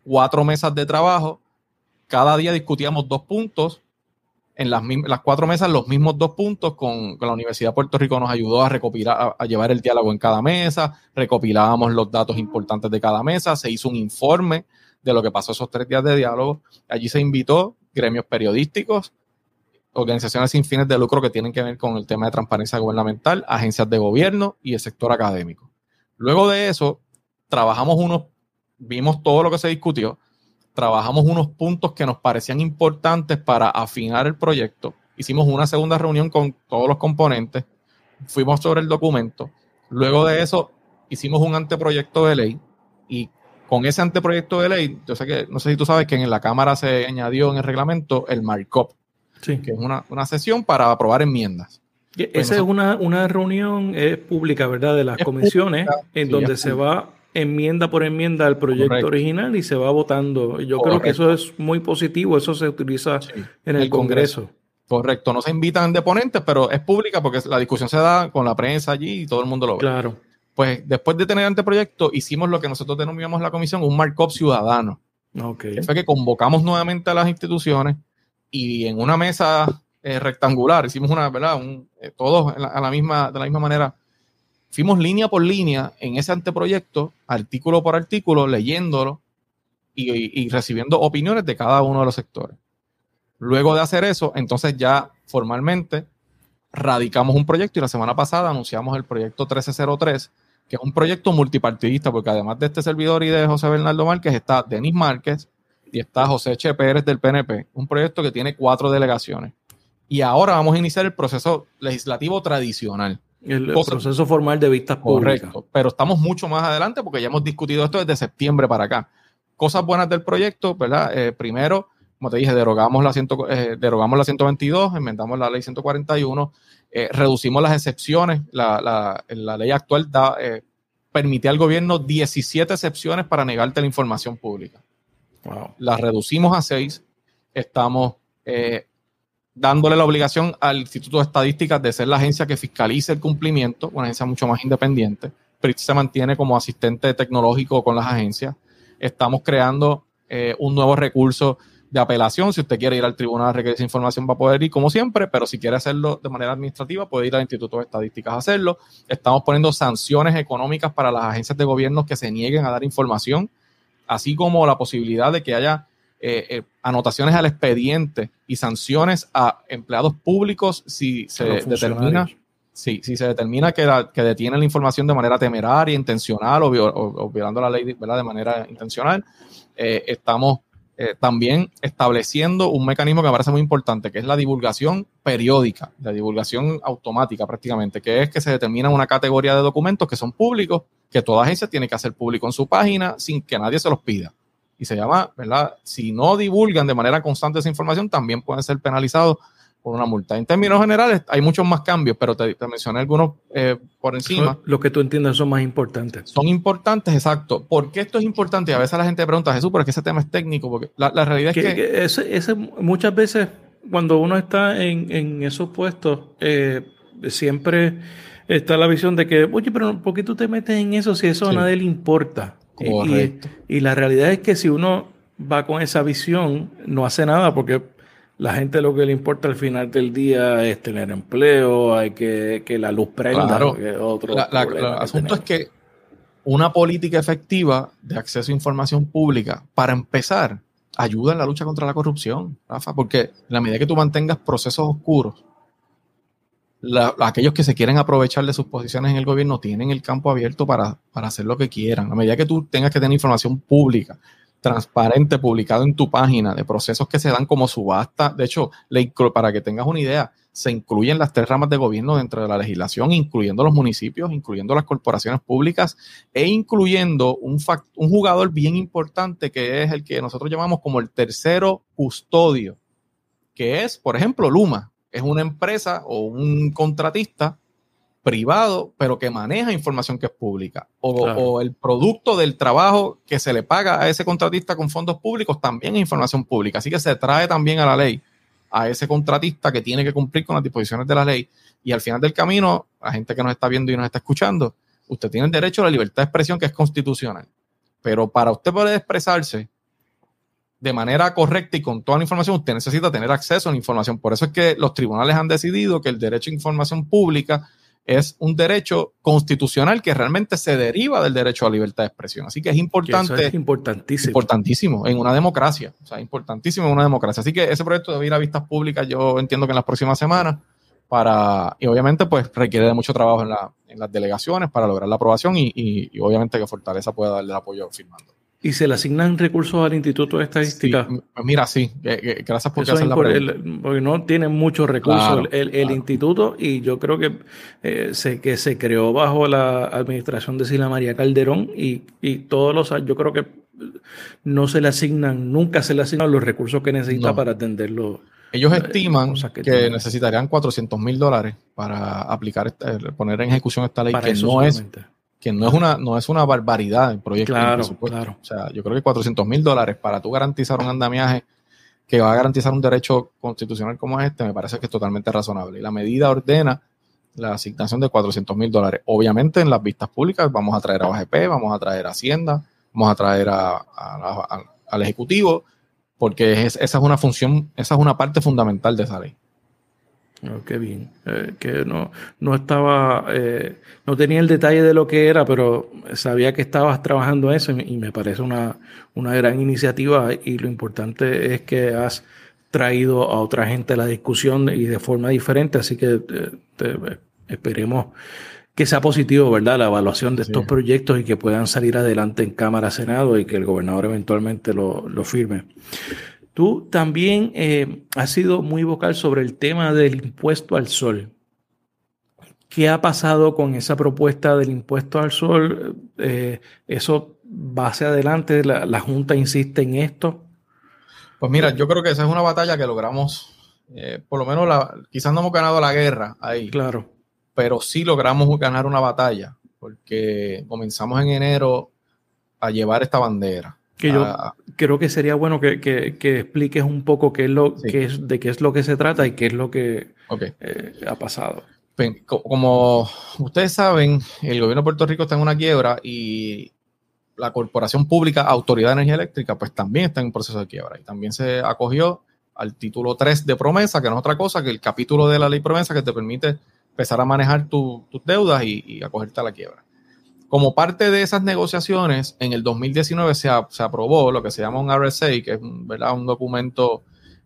cuatro mesas de trabajo. Cada día discutíamos dos puntos. En las, las cuatro mesas, los mismos dos puntos, con, la Universidad de Puerto Rico nos ayudó a recopilar, a, llevar el diálogo en cada mesa, recopilábamos los datos importantes de cada mesa, se hizo un informe de lo que pasó esos tres días de diálogo. Allí se invitó gremios periodísticos, organizaciones sin fines de lucro que tienen que ver con el tema de transparencia gubernamental, agencias de gobierno y el sector académico. Luego de eso, trabajamos unos, vimos todo lo que se discutió, trabajamos unos puntos que nos parecían importantes para afinar el proyecto. Hicimos una segunda reunión con todos los componentes, fuimos sobre el documento. Luego de eso, hicimos un anteproyecto de ley y con ese anteproyecto de ley, yo sé que, no sé si tú sabes que en la Cámara se añadió en el reglamento el markup, que es una, una sesión para aprobar enmiendas. Esa es una, una reunión es pública, ¿verdad? De las comisiones, en donde se va enmienda por enmienda al proyecto original y se va votando. Yo creo que eso es muy positivo, eso se utiliza en el, Congreso. Correcto, no se invitan deponentes, pero es pública porque la discusión se da con la prensa allí y todo el mundo lo ve. Claro. Pues después de tener anteproyecto, hicimos lo que nosotros denominamos la comisión un markup ciudadano. Ok. fue que convocamos nuevamente a las instituciones, y en una mesa eh, rectangular, hicimos una, ¿verdad? Un, eh, todos a la misma, de la misma manera. Fuimos línea por línea en ese anteproyecto, artículo por artículo, leyéndolo y, recibiendo opiniones de cada uno de los sectores. Luego de hacer eso, entonces ya formalmente radicamos un proyecto y la semana pasada anunciamos el proyecto 1303, que es un proyecto multipartidista, porque además de este servidor y de José Bernardo Márquez está Denis Márquez y está José Che Pérez del PNP, un proyecto que tiene cuatro delegaciones y ahora vamos a iniciar el proceso legislativo tradicional. El, proceso formal de vistas públicas. Correcto, pero estamos mucho más adelante porque ya hemos discutido esto desde septiembre para acá. Cosas buenas del proyecto, ¿verdad? Eh, primero, como te dije, derogamos la, ciento, eh, derogamos la 122, enmendamos la ley 141, eh, reducimos las excepciones. La, la, ley actual da, permite al gobierno 17 excepciones para negarte la información pública. Wow. Las reducimos a 6. Estamos dándole la obligación al Instituto de Estadísticas de ser la agencia que fiscalice el cumplimiento, una agencia mucho más independiente. PRIT se mantiene como asistente tecnológico con las agencias. Estamos creando eh, un nuevo recurso de apelación. Si usted quiere ir al tribunal a requerir esa información, va a poder ir como siempre, pero si quiere hacerlo de manera administrativa, puede ir al Instituto de Estadísticas a hacerlo. Estamos poniendo sanciones económicas para las agencias de gobierno que se nieguen a dar información, así como la posibilidad de que haya eh, eh, anotaciones al expediente y sanciones a empleados públicos si se determina si se determina que, que detienen la información de manera temeraria, intencional o, violando la ley ¿verdad? de manera intencional. Eh, estamos también estableciendo un mecanismo que me parece muy importante, que es la divulgación periódica, la divulgación automática prácticamente, que es que se determina una categoría de documentos que son públicos, que toda agencia tiene que hacer público en su página sin que nadie se los pida y se llama, ¿verdad? Si no divulgan de manera constante esa información, también pueden ser penalizados por una multa. En términos generales, hay muchos más cambios, pero te, mencioné algunos eh, por encima. Lo que tú entiendes son más importantes. Son importantes, exacto. ¿Por qué esto es importante? A veces la gente pregunta, Jesús, ¿por qué ese tema es técnico? Porque la, realidad es que... ese, muchas veces, cuando uno está en, esos puestos, eh, siempre está la visión de que, oye, pero ¿por qué tú te metes en eso si eso a nadie le importa? Y, la realidad es que si uno va con esa visión, no hace nada porque la gente lo que le importa al final del día es tener empleo, hay que, que la luz prenda. otro el asunto es que una política efectiva de acceso a información pública, para empezar, ayuda en la lucha contra la corrupción, Rafa, porque en la medida que tú mantengas procesos oscuros, aquellos que se quieren aprovechar de sus posiciones en el gobierno tienen el campo abierto para, hacer lo que quieran. A medida que tú tengas que tener información pública, transparente, publicado en tu página, de procesos que se dan como subasta, de hecho, para que tengas una idea, se incluyen las tres ramas de gobierno dentro de la legislación, incluyendo los municipios, incluyendo las corporaciones públicas e incluyendo un, un jugador bien importante que es el que nosotros llamamos como el tercero custodio, que es, por ejemplo, Luma es una empresa o un contratista privado, pero que maneja información que es pública. O, el producto del trabajo que se le paga a ese contratista con fondos públicos también es información pública. Así que se trae también a la ley a ese contratista que tiene que cumplir con las disposiciones de la ley. Y al final del camino, la gente que nos está viendo y nos está escuchando, usted tiene el derecho a la libertad de expresión que es constitucional. Pero para usted poder expresarse, de manera correcta y con toda la información, usted necesita tener acceso a la información. Por eso es que los tribunales han decidido que el derecho a información pública es un derecho constitucional que realmente se deriva del derecho a libertad de expresión. Así que es importante. es importantísimo. Importantísimo en una democracia. O sea, importantísimo en una democracia. Así que ese proyecto debe ir a vistas públicas, yo entiendo que en las próximas semanas, para, y obviamente pues requiere de mucho trabajo en, las delegaciones para lograr la aprobación y, y obviamente que Fortaleza pueda darle el apoyo firmando. ¿Y se le asignan recursos al Instituto de Estadística? mira, sí. Gracias por hacer la pregunta. porque no tiene muchos recursos el, instituto y yo creo que, eh, se, que se creó bajo la administración de Sila María Calderón y, y todos los yo creo que no se le asignan, nunca se le asignan los recursos que necesita para atenderlo. Ellos eh, estiman que, necesitarían 400 mil dólares para aplicar, eh, poner en ejecución esta ley, que no es que no es una, no es una barbaridad el proyecto. Claro, claro. O sea, yo creo que 400 mil dólares para tú garantizar un andamiaje que va a garantizar un derecho constitucional como este, me parece que es totalmente razonable. Y la medida ordena la asignación de 400 mil dólares. Obviamente en las vistas públicas vamos a traer a OGP, vamos a traer a Hacienda, vamos a traer a, al Ejecutivo, porque esa es una función, esa es una parte fundamental de esa ley. Oh, qué bien. Eh, que no, no estaba, eh, no tenía el detalle de lo que era, pero sabía que estabas trabajando eso y, me parece una, una, gran iniciativa y lo importante es que has traído a otra gente a la discusión y de forma diferente, así que eh, esperemos que sea positivo, ¿verdad? La evaluación de estos proyectos y que puedan salir adelante en Cámara, Senado y que el gobernador eventualmente lo, lo firme. Tú también eh, has sido muy vocal sobre el tema del impuesto al sol. ¿Qué ha pasado con esa propuesta del impuesto al sol? Eh, ¿Eso va hacia adelante? ¿La, Junta insiste en esto? Pues mira, yo creo que esa es una batalla que logramos, eh, por lo menos la, quizás no hemos ganado la guerra ahí. Claro. Pero sí logramos ganar una batalla, porque comenzamos en enero a llevar esta bandera. Que yo ah. creo que sería bueno que, expliques un poco qué es lo, es, de qué es lo que se trata y qué es lo que eh, ha pasado. Como ustedes saben, el gobierno de Puerto Rico está en una quiebra y la corporación pública Autoridad de Energía Eléctrica, pues también está en proceso de quiebra y también se acogió al título 3 de promesa, que no es otra cosa que el capítulo de la ley promesa que te permite empezar a manejar tus deudas y, y acogerte a la quiebra. Como parte de esas negociaciones, en el 2019 se, aprobó lo que se llama un RSA, que es ¿verdad? un documento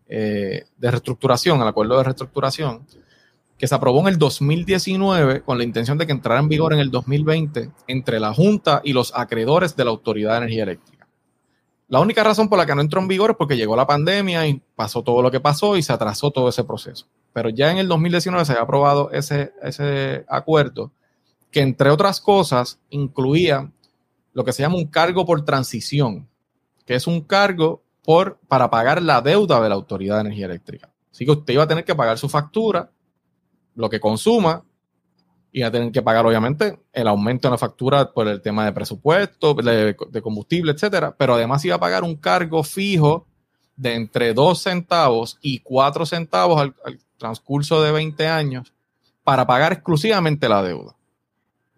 eh, de reestructuración, el acuerdo de reestructuración, que se aprobó en el 2019 con la intención de que entrara en vigor en el 2020 entre la Junta y los acreedores de la Autoridad de Energía Eléctrica. La única razón por la que no entró en vigor es porque llegó la pandemia y pasó todo lo que pasó y se atrasó todo ese proceso. Pero ya en el 2019 se había aprobado ese, ese acuerdo que entre otras cosas incluía lo que se llama un cargo por transición, que es un cargo por, para pagar la deuda de la Autoridad de Energía Eléctrica. Así que usted iba a tener que pagar su factura, lo que consuma, y a tener que pagar, obviamente, el aumento en la factura por el tema de presupuesto, de, combustible, etcétera, pero además iba a pagar un cargo fijo de entre 2 centavos y 4 centavos al transcurso de 20 años para pagar exclusivamente la deuda.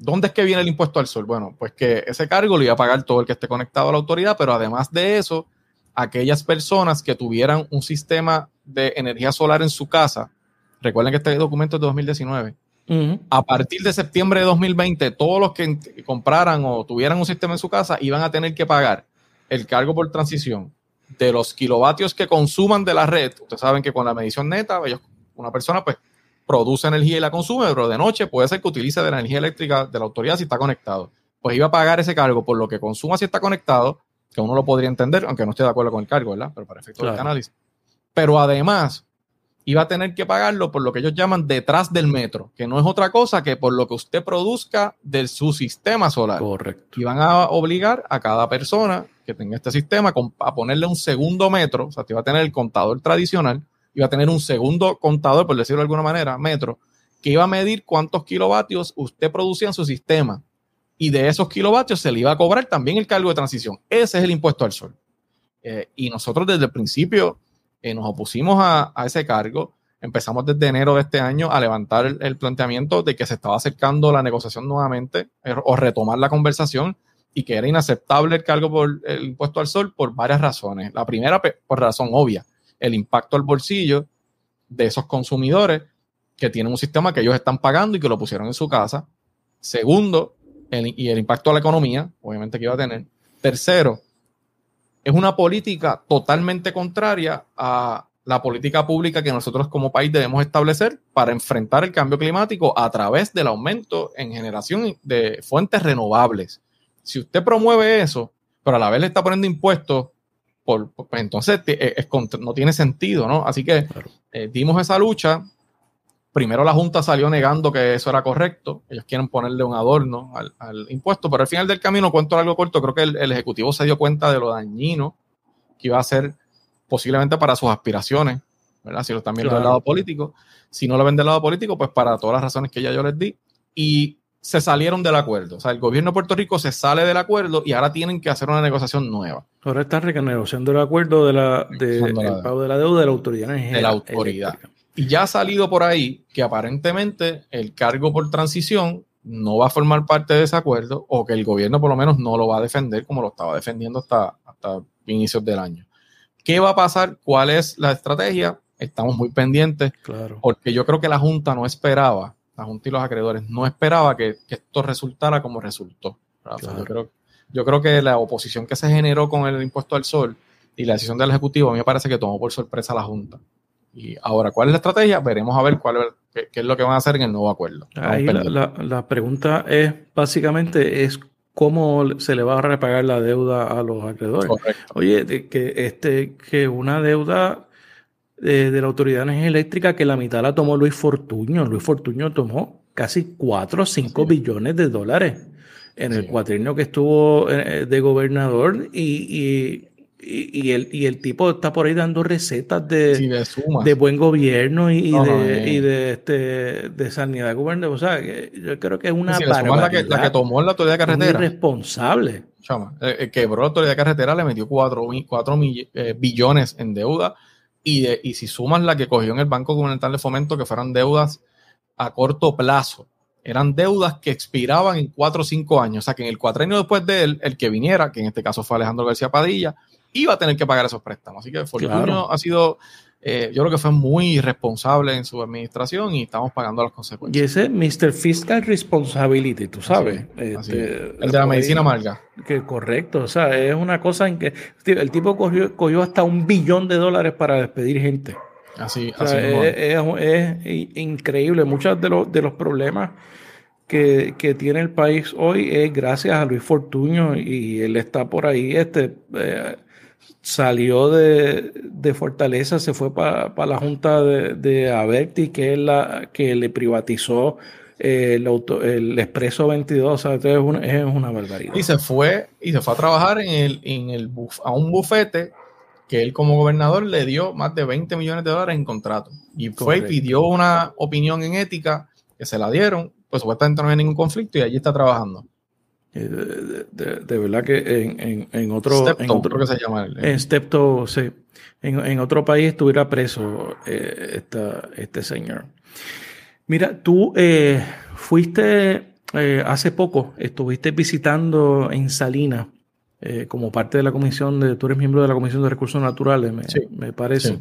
¿Dónde es que viene el impuesto al sol? Bueno, pues que ese cargo lo iba a pagar todo el que esté conectado a la autoridad, pero además de eso, aquellas personas que tuvieran un sistema de energía solar en su casa, recuerden que este documento es de 2019, a partir de septiembre de 2020, todos los que compraran o tuvieran un sistema en su casa iban a tener que pagar el cargo por transición de los kilovatios que consuman de la red. Ustedes saben que con la medición neta, una persona pues produce energía y la consume, pero de noche puede ser que utilice de la energía eléctrica de la autoridad si está conectado. Pues iba a pagar ese cargo por lo que consuma si está conectado, que uno lo podría entender, aunque no esté de acuerdo con el cargo, ¿verdad? Pero para efectos de análisis. Pero además, iba a tener que pagarlo por lo que ellos llaman detrás del metro, que no es otra cosa que por lo que usted produzca de su sistema solar. Correcto. Y van a obligar a cada persona que tenga este sistema a ponerle un segundo metro, o sea, te va a tener el contador tradicional, iba a tener un segundo contador, por decirlo de alguna manera, metro, que iba a medir cuántos kilovatios usted producía en su sistema. Y de esos kilovatios se le iba a cobrar también el cargo de transición. Ese es el impuesto al sol. Eh, y nosotros desde el principio eh, nos opusimos a, ese cargo. Empezamos desde enero de este año a levantar el, planteamiento de que se estaba acercando la negociación nuevamente eh, o retomar la conversación y que era inaceptable el cargo por el impuesto al sol por varias razones. La primera, por razón obvia, el impacto al bolsillo de esos consumidores que tienen un sistema que ellos están pagando y que lo pusieron en su casa. Segundo, y el impacto a la economía, obviamente que iba a tener. Tercero, es una política totalmente contraria a la política pública que nosotros como país debemos establecer para enfrentar el cambio climático a través del aumento en generación de fuentes renovables. Si usted promueve eso, pero a la vez le está poniendo impuestos pues entonces eh, no tiene sentido, ¿no? Así que eh, dimos esa lucha. Primero la Junta salió negando que eso era correcto. Ellos quieren ponerle un adorno al, impuesto, pero al final del camino, cuento algo corto, creo que el, Ejecutivo se dio cuenta de lo dañino que iba a ser posiblemente para sus aspiraciones, ¿verdad? Si lo están viendo del lado político. Si no lo ven del lado político, pues para todas las razones que ya yo les di. Y se salieron del acuerdo. O sea, el gobierno de Puerto Rico se sale del acuerdo y ahora tienen que hacer una negociación nueva. Ahora están renegociando el acuerdo de la, de, pago de la deuda de la autoridad. De la autoridad. Y ya ha salido por ahí que aparentemente el cargo por transición no va a formar parte de ese acuerdo o que el gobierno por lo menos no lo va a defender como lo estaba defendiendo hasta, hasta inicios del año. ¿Qué va a pasar? ¿Cuál es la estrategia? Estamos muy pendientes. Claro. Porque yo creo que la Junta no esperaba, la Junta y los acreedores, no esperaba que, esto resultara como resultó. Yo, creo, yo creo que la oposición que se generó con el impuesto al sol y la decisión del Ejecutivo, a mí me parece que tomó por sorpresa a la Junta. Y ahora, ¿cuál es la estrategia? Veremos a ver cuál qué, es lo que van a hacer en el nuevo acuerdo. Ahí la, pregunta es, básicamente, es cómo se le va a repagar la deuda a los acreedores. Oye, que, este, que una deuda de, la Autoridad de Energía Eléctrica que la mitad la tomó Luis Fortuño. Luis Fortuño tomó casi 4 o 5 billones de dólares en el cuatrienio que estuvo eh, de gobernador y, y, el, y el tipo está por ahí dando recetas de, de, buen gobierno y, de, y de, este, de sanidad gubernamental. O sea, yo creo que es una sí, la, que, la que tomó la autoridad de carretera. Irresponsable. Chama, eh, eh, quebró la autoridad de carretera, le metió 4, eh, billones en deuda. Y, de, y si sumas la que cogió en el Banco Gubernamental de Fomento, que fueran deudas a corto plazo, eran deudas que expiraban en 4 o 5 años. O sea, que en el cuatrenio después de él, el que viniera, que en este caso fue Alejandro García Padilla, iba a tener que pagar esos préstamos. Así que Fortunio ha sido, eh, yo creo que fue muy irresponsable en su administración y estamos pagando las consecuencias. Y ese Mr. Fiscal Responsibility, tú sabes. Este, el de la medicina amarga. Que correcto, o sea, es una cosa en que el tipo cogió, cogió hasta un billón de dólares para despedir gente. Así, así es, increíble. Muchos de los, de los problemas que, que, tiene el país hoy es gracias a Luis Fortuño y él está por ahí este, eh, salió de, Fortaleza, se fue para la Junta de, de, Averti, que es la que le privatizó eh, el, auto, el Expreso 22, o sea, es, una, es una barbaridad. Y se fue, y se fue a trabajar en el, en el a un bufete que él como gobernador le dio más de 20 millones de dólares en contrato. Y fue y pidió una opinión en ética que se la dieron, pues supuestamente no había ningún conflicto y allí está trabajando. Eh, de, verdad que en, en, otro. en otro que se llama. En Stepto, sí. En, otro país estuviera preso eh, este señor. Mira, tú eh, fuiste hace poco, estuviste visitando en Salinas como parte de la comisión de. Tú eres miembro de la Comisión de Recursos Naturales, me, me parece.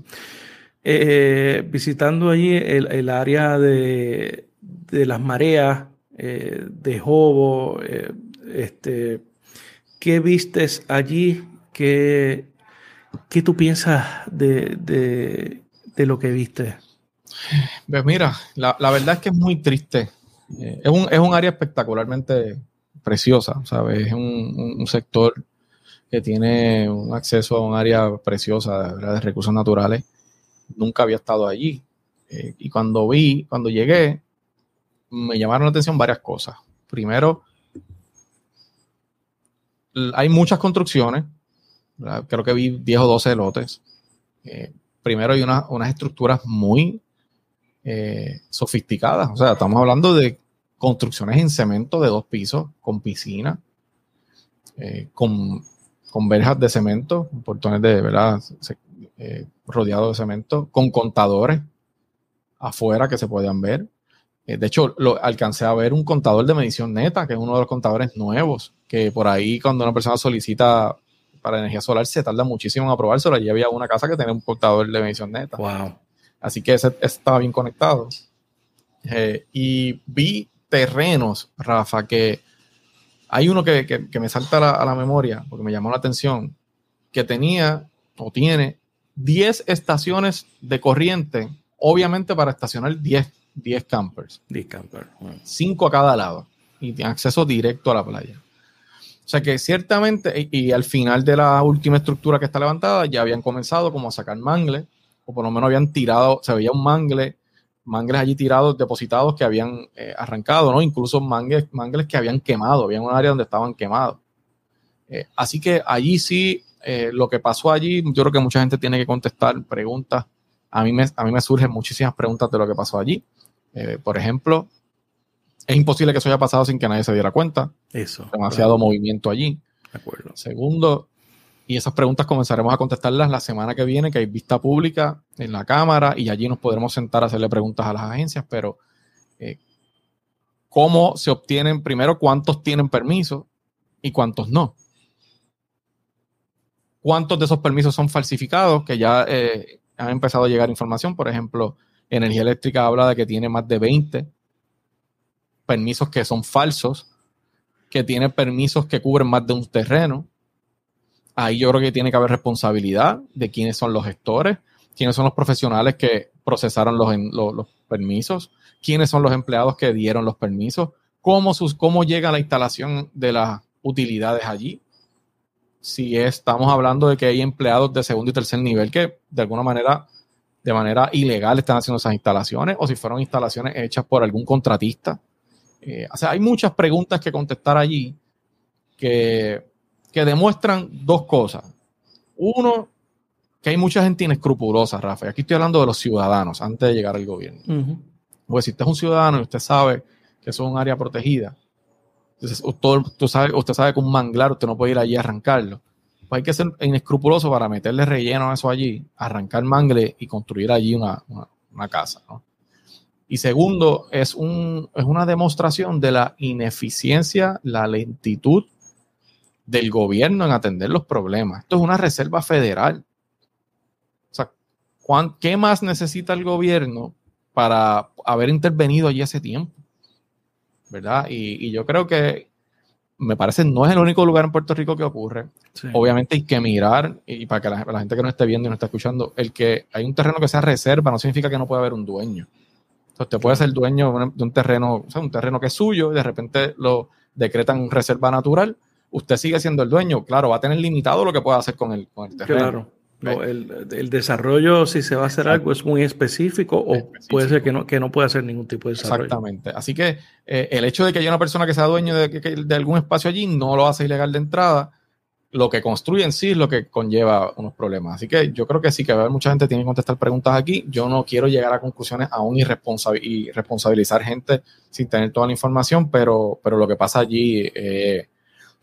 visitando allí el, el área de, de las mareas, de Jobo este, ¿Qué vistes allí? ¿Qué, qué tú piensas de, lo que viste? Pues mira, la, verdad es que es muy triste. Eh, es, un, área espectacularmente preciosa, ¿sabes? Es un, sector que tiene un acceso a un área preciosa de, recursos naturales. Nunca había estado allí. Eh, y cuando vi, cuando llegué, me llamaron la atención varias cosas. Primero, hay muchas construcciones, creo que vi 10 o 12 lotes. Eh, primero hay unas estructuras muy eh, sofisticadas, o sea, estamos hablando de construcciones en cemento de dos pisos, con piscina, eh, con, con, verjas de cemento, portones de, ¿verdad? rodeados de cemento, con contadores afuera que se podían ver. De hecho, lo, alcancé a ver un contador de medición neta, que es uno de los contadores nuevos que por ahí cuando una persona solicita para energía solar se tarda muchísimo en aprobárselo. Allí había una casa que tenía un portador de emisión neta. Wow. Así que ese, estaba bien conectado. Eh, y vi terrenos, Rafa, que hay uno que, me salta a la, memoria porque me llamó la atención, que tenía o tiene 10 estaciones de corriente, obviamente para estacionar 10, 10 campers. 10 campers. 5 a cada lado y tiene acceso directo a la playa. O sea que ciertamente, y, al final de la última estructura que está levantada, ya habían comenzado como a sacar mangles, o por lo menos habían tirado, se veía un mangle, mangles allí tirados, depositados que habían eh, arrancado, ¿no? Incluso mangles, mangles que habían quemado, había un área donde estaban quemados. Eh, así que allí sí, eh, lo que pasó allí, yo creo que mucha gente tiene que contestar preguntas. A mí me, a mí me surgen muchísimas preguntas de lo que pasó allí. por ejemplo, es imposible que eso haya pasado sin que nadie se diera cuenta. Eso. Demasiado movimiento allí. De acuerdo. Segundo, y esas preguntas comenzaremos a contestarlas la semana que viene, que hay vista pública en la Cámara y allí nos podremos sentar a hacerle preguntas a las agencias, pero eh, ¿cómo se obtienen, primero, cuántos tienen permiso y cuántos no? cuántos de esos permisos son falsificados, que ya eh, han empezado a llegar información. Por ejemplo, Energía Eléctrica habla de que tiene más de 20 permisos que son falsos, que tiene permisos que cubren más de un terreno. Ahí yo creo que tiene que haber responsabilidad de quiénes son los gestores, quiénes son los profesionales que procesaron los, los, permisos, quiénes son los empleados que dieron los permisos, cómo, sus, cómo llega la instalación de las utilidades allí. Si estamos hablando de que hay empleados de segundo y tercer nivel que de alguna manera, de manera ilegal están haciendo esas instalaciones, o si fueron instalaciones hechas por algún contratista. Eh, o sea, hay muchas preguntas que contestar allí que, que demuestran dos cosas. Uno, que hay mucha gente inescrupulosa, Rafa. Y aquí estoy hablando de los ciudadanos antes de llegar al gobierno. Porque si usted es un ciudadano y usted sabe que eso es un área protegida, entonces usted, sabe, usted sabe que un manglar usted no puede ir allí a arrancarlo. Pues hay que ser inescrupuloso para meterle relleno a eso allí, arrancar mangle y construir allí una, casa. Y segundo, es, un, es una demostración de la ineficiencia, la lentitud del gobierno en atender los problemas. Esto es una reserva federal. O sea, ¿qué más necesita el gobierno para haber intervenido allí hace tiempo? ¿Verdad? Y, yo creo que me parece no es el único lugar en Puerto Rico que ocurre. Obviamente hay que mirar, y para que la, gente que no esté viendo y no esté escuchando, el que hay un terreno que sea reserva no significa que no pueda haber un dueño. Entonces, usted puede ser dueño de un terreno, o sea, un terreno que es suyo, y de repente lo decretan reserva natural, usted sigue siendo el dueño. Claro, va a tener limitado lo que pueda hacer con el, con el terreno. Claro. No, el, desarrollo, si se va a hacer algo, es muy específico o puede ser que no, que no pueda hacer ningún tipo de desarrollo. Exactamente. Así que eh, el hecho de que haya una persona que sea dueño de, de, algún espacio allí no lo hace ilegal de entrada. Lo que construye en sí es lo que conlleva unos problemas. Así que yo creo que sí que va mucha gente tiene que contestar preguntas aquí. Yo no quiero llegar a conclusiones aún y, responsabilizar gente sin tener toda la información, pero, pero lo que pasa allí eh,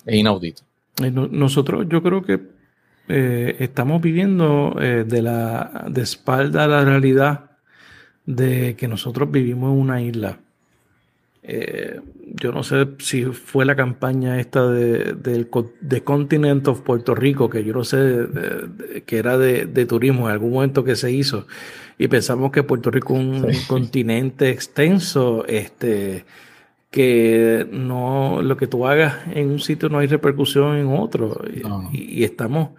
es inaudito. Nosotros, yo creo que eh, estamos viviendo eh, de la de espalda a la realidad de que nosotros vivimos en una isla. Eh, yo no sé si fue la campaña esta de, del de Continent of Puerto Rico, que yo no sé que era de, turismo en algún momento que se hizo, y pensamos que Puerto Rico es un continente extenso, este, que no lo que tú hagas en un sitio no hay repercusión en otro. Y, estamos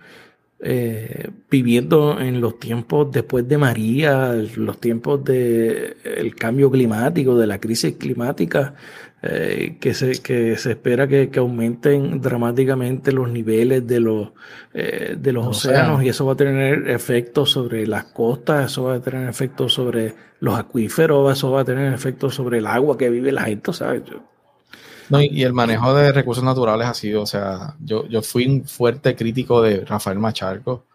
eh, viviendo en los tiempos después de María, los tiempos del cambio climático, de la crisis climática, eh, que, se, que se espera que, aumenten dramáticamente los niveles de los, eh, de los océanos y eso va a tener efectos sobre las costas, eso va a tener efectos sobre los acuíferos, eso va a tener efectos sobre el agua que vive la gente, ¿sabes? No, y, el manejo de recursos naturales ha sido, o sea, yo, yo fui un fuerte crítico de Rafael Macharco.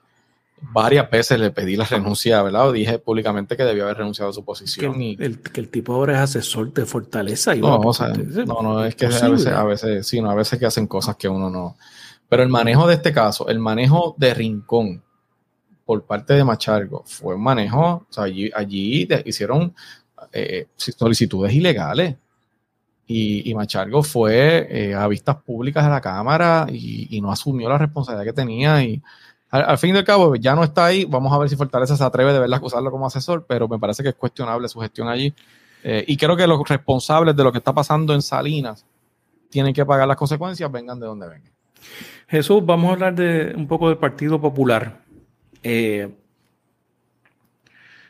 Varias veces le pedí la renuncia, ¿verdad? O dije públicamente que debía haber renunciado a su posición. Que, el, que el tipo ahora es asesor de fortaleza. Y no, o sea, no, no, es que a veces, a veces, sí, no, a veces que hacen cosas que uno no. Pero el manejo de este caso, el manejo de Rincón por parte de Machargo fue un manejo, o sea, allí, allí hicieron eh, solicitudes ilegales y, Machargo fue eh, a vistas públicas de la Cámara y, no asumió la responsabilidad que tenía. Y al, fin y al cabo, ya no está ahí. Vamos a ver si Fortaleza se atreve de verla acusarlo como asesor, pero me parece que es cuestionable su gestión allí. Eh, y creo que los responsables de lo que está pasando en Salinas tienen que pagar las consecuencias, vengan de donde vengan. Jesús, vamos a hablar de un poco del Partido Popular. Eh,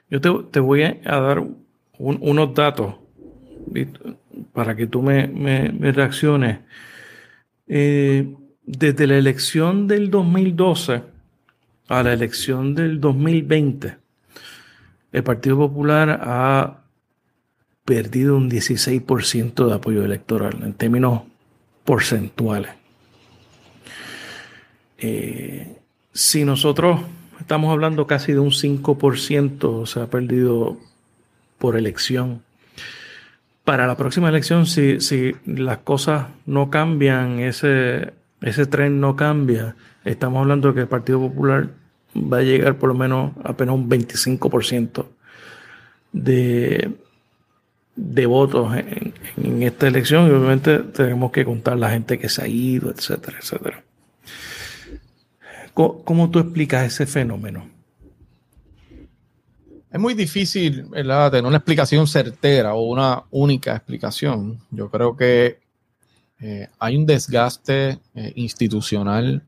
yo te, voy a dar unos datos para que tú me, reacciones. Eh, desde la elección del 2012 a la elección del 2020, el Partido Popular ha perdido un 16% de apoyo electoral en términos porcentuales. Eh, si nosotros estamos hablando casi de un 5%, se ha perdido por elección para la próxima elección, si, si las cosas no cambian, ese, ese tren no cambia, estamos hablando de que el Partido Popular va a llegar por lo menos apenas un 25% de, votos en, en, esta elección y obviamente tenemos que contar la gente que se ha ido, etcétera, etcétera. ¿Cómo tú explicas ese fenómeno? Es muy difícil tener una explicación certera o una única explicación. Yo creo que eh, hay un desgaste eh, institucional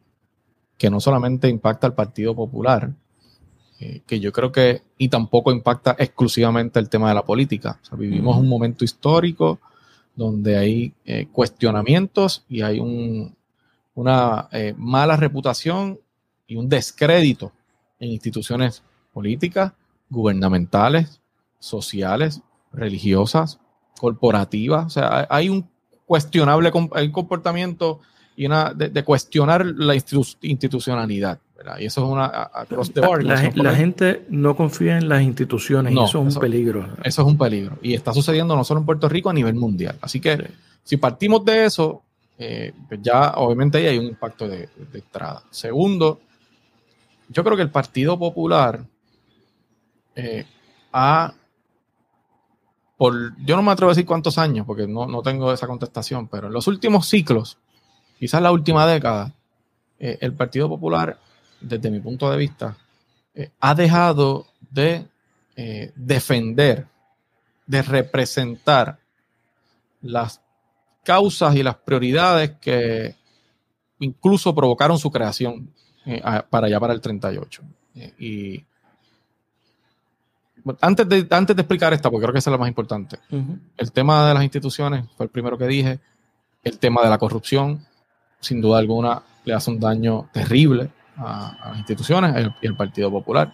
que no solamente impacta al Partido Popular, eh, que yo creo que, y tampoco impacta exclusivamente el tema de la política. vivimos un momento histórico donde hay cuestionamientos y hay una mala reputación y un descrédito en instituciones políticas, gubernamentales, sociales, religiosas, corporativas. O sea, hay un cuestionable comportamiento y una de, cuestionar la institucionalidad. Y eso es una La, gente no confía en las instituciones y eso es un peligro. Eso es un peligro. Y está sucediendo no solo en Puerto Rico, a nivel mundial. Así que si partimos de eso, eh, pues ya obviamente ahí hay un impacto de, de entrada. Segundo, yo creo que el Partido Popular eh, por, yo no me atrevo a decir cuántos años, porque no, tengo esa contestación, pero en los últimos ciclos, quizás la última década, eh, el Partido Popular, desde mi punto de vista, eh, ha dejado de defender, de representar las causas y las prioridades que incluso provocaron su creación para allá para el 38. y antes de, antes de explicar esta, porque creo que esa es la más importante, el tema de las instituciones fue el primero que dije, el tema de la corrupción, sin duda alguna, le hace un daño terrible a, las instituciones y al Partido Popular.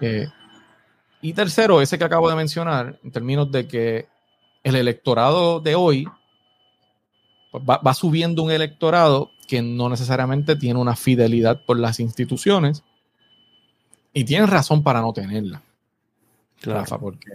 Eh, y tercero, ese que acabo de mencionar, en términos de que el electorado de hoy pues, va, va, subiendo un electorado que no necesariamente tiene una fidelidad por las instituciones y tiene razón para no tenerla. Rafa, porque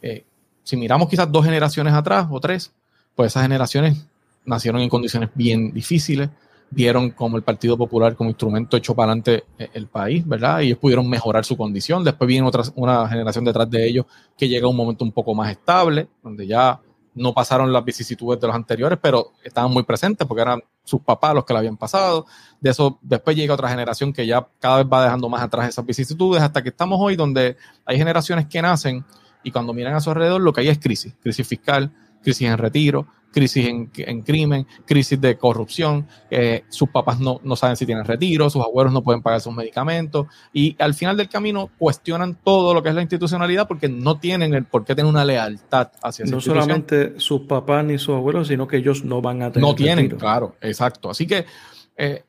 eh, si miramos quizás dos generaciones atrás o tres, pues esas generaciones nacieron en condiciones bien difíciles, vieron como el Partido Popular como instrumento echó para adelante eh, el país, ¿verdad? Y ellos pudieron mejorar su condición. Después viene otra, una generación detrás de ellos que llega a un momento un poco más estable, donde ya no pasaron las vicisitudes de los anteriores, pero estaban muy presentes porque eran sus papás los que la habían pasado. De eso después llega otra generación que ya cada vez va dejando más atrás esas vicisitudes hasta que estamos hoy donde hay generaciones que nacen y cuando miran a su alrededor lo que hay es crisis, crisis fiscal, crisis en retiro, crisis en, crimen, crisis de corrupción, eh, sus papás no, saben si tienen retiro, sus abuelos no pueden pagar sus medicamentos y al final del camino cuestionan todo lo que es la institucionalidad porque no tienen el por qué tener una lealtad hacia esa No solamente sus papás ni sus abuelos, sino que ellos no van a tener No tienen, claro, exacto. Así que eh,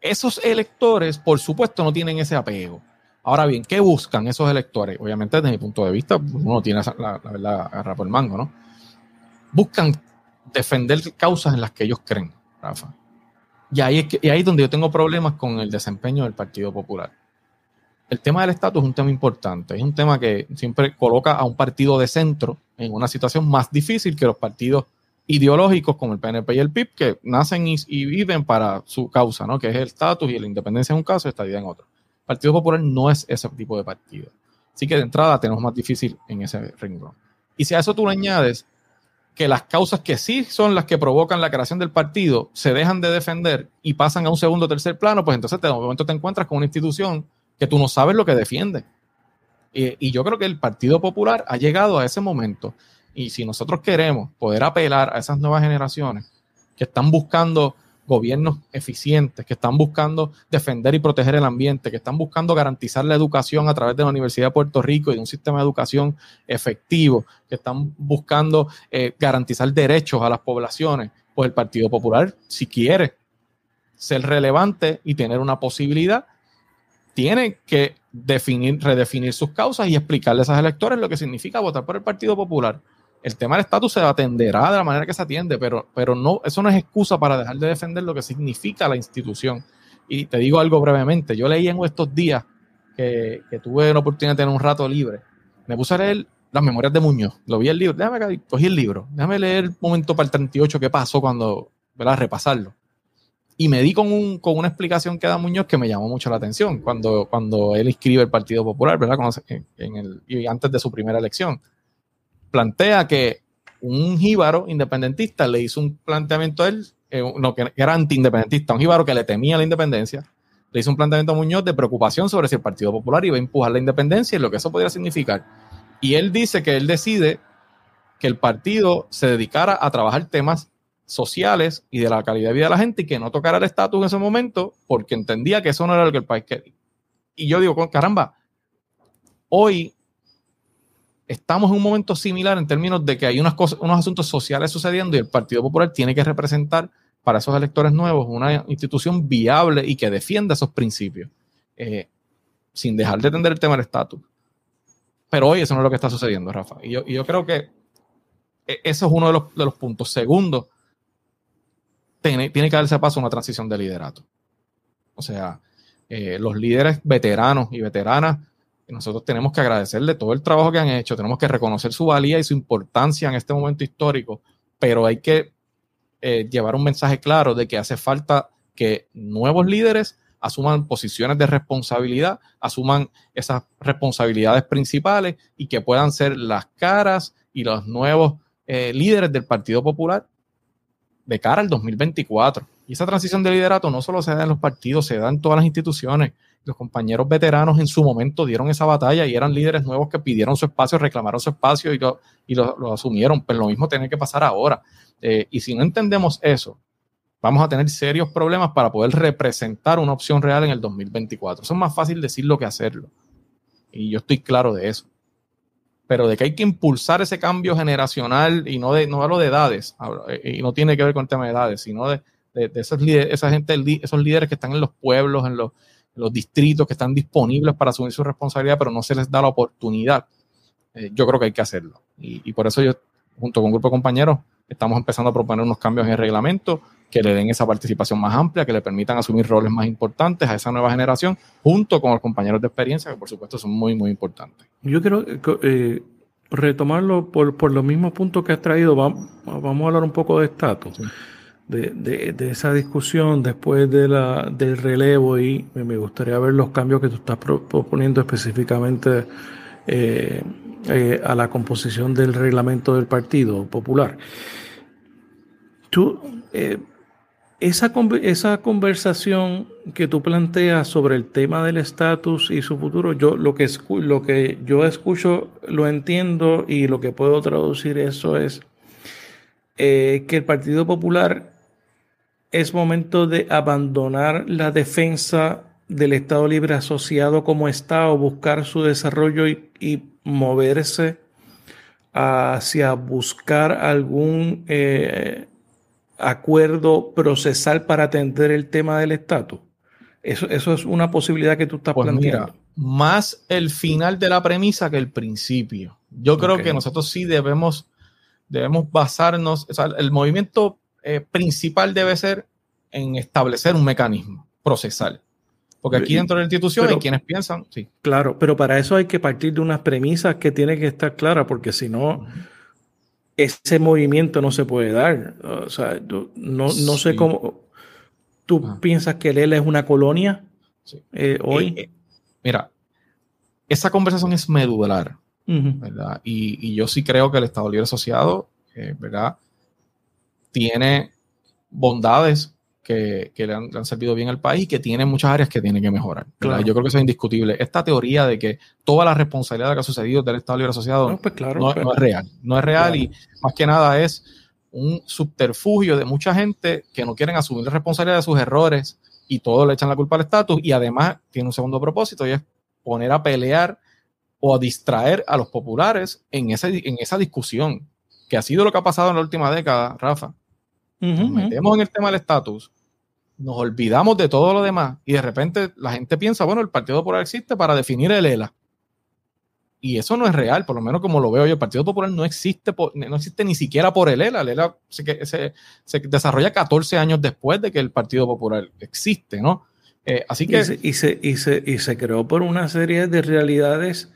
esos electores, por supuesto, no tienen ese apego. Ahora bien, ¿qué buscan esos electores? Obviamente, desde mi punto de vista, uno tiene la, la verdad agarra por el mango, ¿no? Buscan defender causas en las que ellos creen, Rafa. Y ahí, es ahí donde yo tengo problemas con el desempeño del Partido Popular. El tema del estatus es un tema importante, es un tema que siempre coloca a un partido de centro en una situación más difícil que los partidos ideológicos como el PNP y el PIB, que nacen y, viven para su causa, ¿no? que es el estatus y la independencia en un caso y estadía en otro. El Partido Popular no es ese tipo de partido. Así que de entrada tenemos más difícil en ese renglón. Y si a eso tú le añades que las causas que sí son las que provocan la creación del partido se dejan de defender y pasan a un segundo o tercer plano, pues entonces de momento te encuentras con una institución que tú no sabes lo que defiende. Y, yo creo que el Partido Popular ha llegado a ese momento. Y si nosotros queremos poder apelar a esas nuevas generaciones que están buscando gobiernos eficientes, que están buscando defender y proteger el ambiente, que están buscando garantizar la educación a través de la Universidad de Puerto Rico y de un sistema de educación efectivo, que están buscando eh, garantizar derechos a las poblaciones, pues el Partido Popular, si quiere ser relevante y tener una posibilidad, tiene que definir, redefinir sus causas y explicarle a esos electores lo que significa votar por el Partido Popular el tema del estatus se atenderá de la manera que se atiende, pero, pero no, eso no es excusa para dejar de defender lo que significa la institución. Y te digo algo brevemente, yo leí en estos días que, tuve la oportunidad de tener un rato libre, me puse a leer las memorias de Muñoz, lo vi el libro, déjame cogí el libro, déjame leer el momento para el 38 que pasó cuando, ¿verdad? Repasarlo. Y me di con, un, con una explicación que da Muñoz que me llamó mucho la atención cuando, cuando él escribe el Partido Popular, ¿verdad? en el, y antes de su primera elección plantea que un jíbaro independentista le hizo un planteamiento a él, eh, no, que era anti-independentista, un jíbaro que le temía la independencia, le hizo un planteamiento a Muñoz de preocupación sobre si el Partido Popular iba a empujar la independencia y lo que eso podría significar. Y él dice que él decide que el partido se dedicara a trabajar temas sociales y de la calidad de vida de la gente y que no tocara el estatus en ese momento porque entendía que eso no era lo que el país quería. Y yo digo, caramba, hoy estamos en un momento similar en términos de que hay unas cosas, unos asuntos sociales sucediendo y el Partido Popular tiene que representar para esos electores nuevos una institución viable y que defienda esos principios, eh, sin dejar de tender el tema del estatus. Pero hoy eso no es lo que está sucediendo, Rafa. Y yo, creo que e, eso es uno de los, de los puntos. Segundo, tiene, tiene, que darse paso a una transición de liderato. O sea, eh, los líderes veteranos y veteranas, nosotros tenemos que agradecerle todo el trabajo que han hecho, tenemos que reconocer su valía y su importancia en este momento histórico, pero hay que eh, llevar un mensaje claro de que hace falta que nuevos líderes asuman posiciones de responsabilidad, asuman esas responsabilidades principales y que puedan ser las caras y los nuevos eh, líderes del Partido Popular de cara al 2024. Y esa transición de liderato no solo se da en los partidos, se da en todas las instituciones. Los compañeros veteranos en su momento dieron esa batalla y eran líderes nuevos que pidieron su espacio, reclamaron su espacio y lo, y lo, asumieron. Pero lo mismo tiene que pasar ahora. Eh, y si no entendemos eso, vamos a tener serios problemas para poder representar una opción real en el 2024. Eso es más fácil decirlo que hacerlo. Y yo estoy claro de eso. Pero de que hay que impulsar ese cambio generacional y no de no hablo de edades, eh, y no tiene que ver con el tema de edades, sino de, de, esos líderes, esa gente, esos líderes que están en los pueblos, en los, los, distritos, que están disponibles para asumir su responsabilidad, pero no se les da la oportunidad. Eh, yo creo que hay que hacerlo. Y, y por eso yo, junto con un grupo de compañeros, estamos empezando a proponer unos cambios en el reglamento que le den esa participación más amplia, que le permitan asumir roles más importantes a esa nueva generación, junto con los compañeros de experiencia, que por supuesto son muy, muy importantes. Yo quiero eh, retomarlo por, por, los mismos puntos que has traído. Vamos, vamos a hablar un poco de estatus, de, de, esa discusión después de la, del relevo y me gustaría ver los cambios que tú estás proponiendo específicamente eh, eh, a la composición del reglamento del Partido Popular. Tú, eh, esa, esa conversación que tú planteas sobre el tema del estatus y su futuro, yo lo que, lo que yo escucho lo entiendo y lo que puedo traducir eso es que el Partido Popular es momento de abandonar la defensa del Estado Libre Asociado como Estado, buscar su desarrollo y, y moverse hacia buscar algún eh, acuerdo procesal para atender el tema del estatus. Eso, eso es una posibilidad que tú estás pues planteando. más el final de la premisa que el principio. Yo creo que nosotros sí debemos, debemos basarnos, o sea, el movimiento eh, principal debe ser en establecer un mecanismo procesal. Porque aquí dentro de la institución hay quienes piensan, sí. Claro, pero para eso hay que partir de unas premisas que tienen que estar claras, porque si no, ese movimiento no se puede dar. O sea, no, no sé cómo. ¿Tú ah. piensas que ELA es una colonia eh, hoy? Eh, eh, mira, esa conversación es medular, ¿verdad? Y, y, yo sí creo que el Estado Libre Asociado, ¿verdad? Tiene bondades que, le, han, servido bien al país y que tiene muchas áreas que tienen que mejorar. Yo creo que eso es indiscutible. Esta teoría de que toda la responsabilidad que ha sucedido del Estado Libre Asociado no, pues claro, no, es real. No es real y más que nada es un subterfugio de mucha gente que no quieren asumir la responsabilidad de sus errores y todo le echan la culpa al estatus y además tiene un segundo propósito y es poner a pelear o a distraer a los populares en esa, en esa discusión, que ha sido lo que ha pasado en la última década, Rafa. Nos metemos en el tema del estatus, nos olvidamos de todo lo demás y de repente la gente piensa, bueno, el Partido Popular existe para definir el ELA. Y eso no es real, por lo menos como lo veo yo. El Partido Popular no existe, no existe ni siquiera por el ELA. El ELA se, se, desarrolla 14 años después de que el Partido Popular existe, ¿no? Eh, así que... Y se, y, se, y se creó por una serie de realidades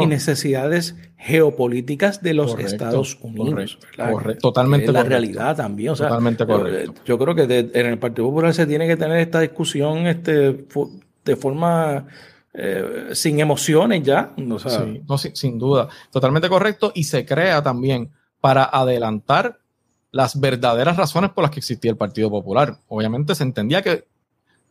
y necesidades geopolíticas de los Estados Unidos. Correcto, totalmente es la realidad también. totalmente correcto. Yo creo que en el Partido Popular se tiene que tener esta discusión este, de forma eh, sin emociones ya. sin duda. Totalmente correcto. Y se crea también para adelantar las verdaderas razones por las que existía el Partido Popular. Obviamente se entendía que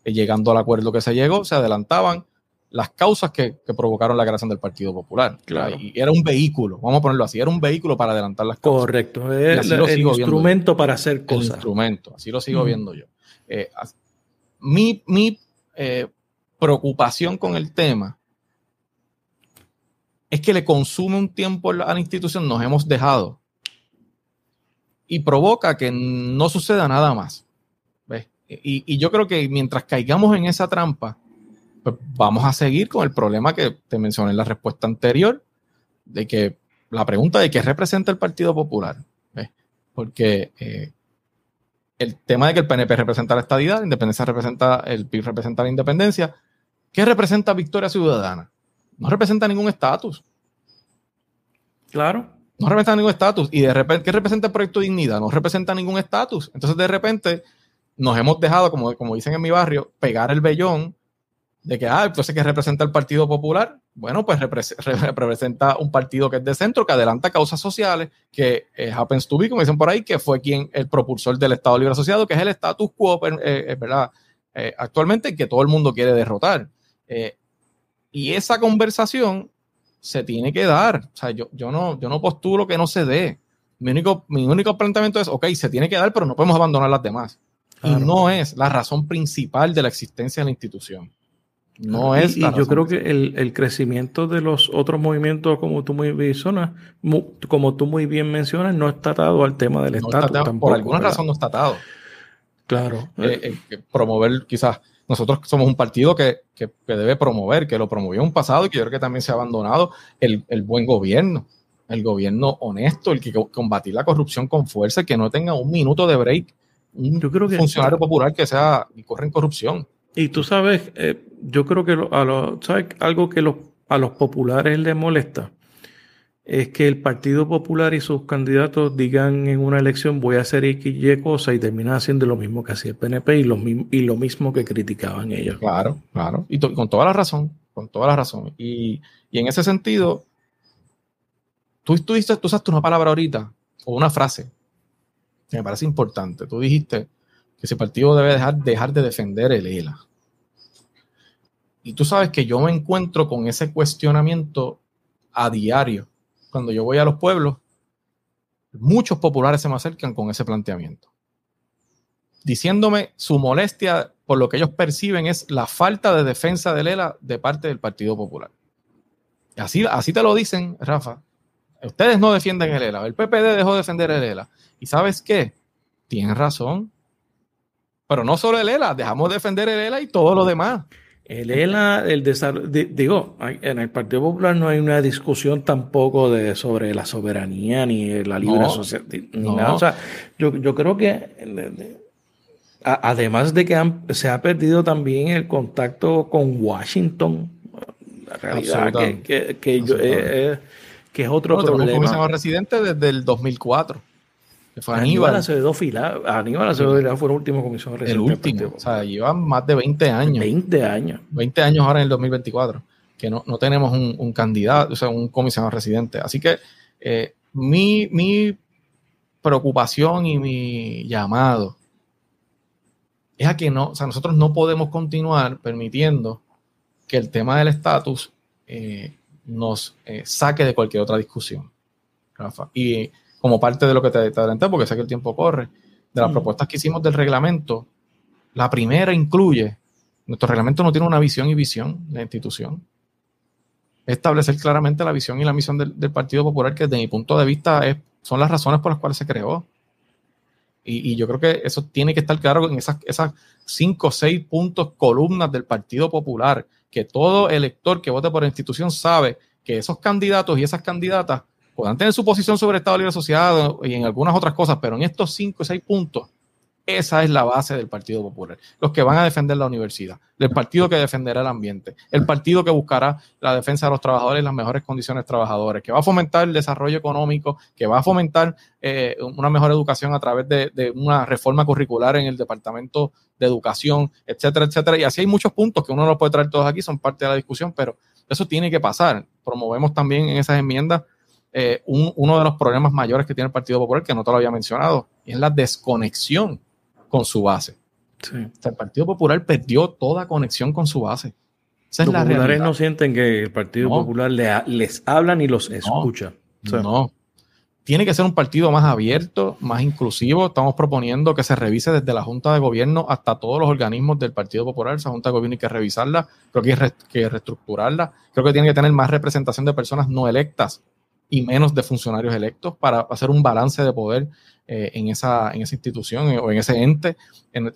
llegando al acuerdo que se llegó, se adelantaban las causas que, provocaron la creación del Partido Popular. Y era un vehículo, vamos a ponerlo así, era un vehículo para adelantar las causas. Correcto, es el instrumento para hacer cosas. El instrumento, así lo sigo viendo yo. Eh, mi, eh, preocupación con el tema es que le consume un tiempo a la institución, nos hemos dejado y provoca que no suceda nada más. Y, yo creo que mientras caigamos en esa trampa, pues vamos a seguir con el problema que te mencioné en la respuesta anterior, de que la pregunta de qué representa el Partido Popular. Porque eh, el tema de que el PNP representa la estadidad, la independencia representa, el PIB representa la independencia. ¿Qué representa Victoria Ciudadana? No representa ningún estatus. Claro. No representa ningún estatus. Y de repente, ¿qué representa el proyecto Dignidad? No representa ningún estatus. Entonces, de repente, nos hemos dejado, como, como dicen en mi barrio, pegar el vellón de que, ah, entonces, ¿qué representa el Partido Popular? Bueno, pues representa un partido que es de centro, que adelanta causas sociales, que eh, happens to be, como dicen por ahí, que fue quien el propulsor del Estado Libre Asociado, que es el status quo, eh, ¿verdad? Eh, actualmente, que todo el mundo quiere derrotar. y esa conversación se tiene que dar. O sea, yo, yo, no, yo no postulo que no se dé. Mi único, mi único planteamiento es, ok, se tiene que dar, pero no podemos abandonar las demás. Y no es la razón principal de la existencia de la institución. No es. Y, yo creo que el, crecimiento de los otros movimientos, como tú muy bien mencionas, como tú muy bien mencionas, no está atado al tema del Estado. Tampoco, por alguna razón no está atado. Claro. Eh, eh, promover, quizás, nosotros somos un partido que, debe promover, que lo promovió en un pasado y que yo creo que también se ha abandonado el, buen gobierno, el gobierno honesto, el que combatir la corrupción con fuerza, que no tenga un minuto de break. Un yo creo que, funcionario popular que sea y corre en corrupción. Y tú sabes, eh, yo creo que a los, ¿sabes? algo que a los populares les molesta es que el Partido Popular y sus candidatos digan en una elección voy a hacer X y cosa y terminan haciendo lo mismo que hacía el PNP y lo, y lo mismo que criticaban ellos. Claro, claro. Y con toda la razón, con toda la razón. Y, en ese sentido, tú, tú, tú usaste una palabra ahorita o una frase que me parece importante. Tú dijiste que ese partido debe dejar, dejar de defender el ELA. Y tú sabes que yo me encuentro con ese cuestionamiento a diario. Cuando yo voy a los pueblos, muchos populares se me acercan con ese planteamiento. Diciéndome su molestia por lo que ellos perciben es la falta de defensa del ELA de parte del Partido Popular. Así, así te lo dicen, Rafa. Ustedes no defienden el ELA. El PPD dejó de defender el ELA. ¿Y sabes qué? Tienen razón. Pero no solo el ELA, dejamos de defender el ELA y todo lo demás. El ELA, el desarrollo, digo, en el Partido Popular no hay una discusión tampoco de sobre la soberanía ni la libre asociación, ni nada. O sea, yo, creo que además de que se ha perdido también el contacto con Washington, la realidad que, que, eh, que, es otro problema. residente desde el 2004. Fue Aníbal. Acevedo Fila, Aníbal Acevedo Fila fue el último comisionado El último. O sea, llevan más de 20 años. 20 años. 20 años ahora en el 2024. Que no, tenemos un, candidato, o sea, un comisionado residente. Así que eh, mi, mi preocupación y mi llamado es a que no, o sea, nosotros no podemos continuar permitiendo que el tema del estatus eh, nos eh, saque de cualquier otra discusión. Rafa. Y como parte de lo que te, adelanté, porque sé que el tiempo corre, de las propuestas que hicimos del reglamento, la primera incluye, nuestro reglamento no tiene una visión y visión de la institución. Establecer claramente la visión y la misión del, Partido Popular, que desde mi punto de vista es, son las razones por las cuales se creó. Y, yo creo que eso tiene que estar claro en esas, esas cinco o seis puntos, columnas del Partido Popular, que todo elector que vote por la institución sabe que esos candidatos y esas candidatas Puedan tener su posición sobre Estado Libre Asociado y en algunas otras cosas, pero en estos cinco o seis puntos, esa es la base del Partido Popular. Los que van a defender la universidad, el partido que defenderá el ambiente, el partido que buscará la defensa de los trabajadores y las mejores condiciones trabajadores, que va a fomentar el desarrollo económico, que va a fomentar eh, una mejor educación a través de, de, una reforma curricular en el Departamento de Educación, etcétera, etcétera. Y así hay muchos puntos que uno no puede traer todos aquí, son parte de la discusión, pero eso tiene que pasar. Promovemos también en esas enmiendas eh, uno de los problemas mayores que tiene el Partido Popular, que no te lo había mencionado, es la desconexión con su base. el Partido Popular perdió toda conexión con su base. los populares no sienten que el Partido Popular les habla ni los escucha. no. Tiene que ser un partido más abierto, más inclusivo. Estamos proponiendo que se revise desde la Junta de Gobierno hasta todos los organismos del Partido Popular. Esa Junta de Gobierno hay que revisarla, creo que hay que reestructurarla. Creo que tiene que tener más representación de personas no electas y menos de funcionarios electos para hacer un balance de poder eh, en, esa, en esa institución eh, o en ese ente.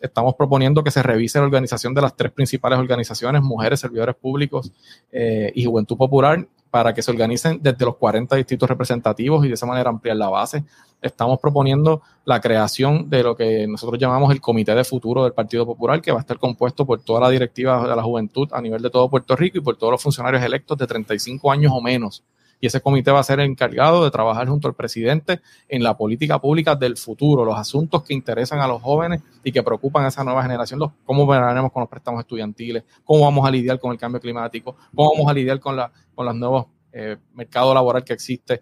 estamos proponiendo que se revise la organización de las tres principales organizaciones, mujeres, servidores públicos eh, y juventud popular, para que se organicen desde los 40 distritos representativos y de esa manera ampliar la base. Estamos proponiendo la creación de lo que nosotros llamamos el Comité de Futuro del Partido Popular, que va a estar compuesto por toda la directiva de la juventud a nivel de todo Puerto Rico y por todos los funcionarios electos de 35 años o menos y ese comité va a ser encargado de trabajar junto al presidente en la política pública del futuro, los asuntos que interesan a los jóvenes y que preocupan a esa nueva generación, los, cómo veremos con los préstamos estudiantiles, cómo vamos a lidiar con el cambio climático, cómo vamos a lidiar con, la, con los nuevos eh, mercados laborales que existe.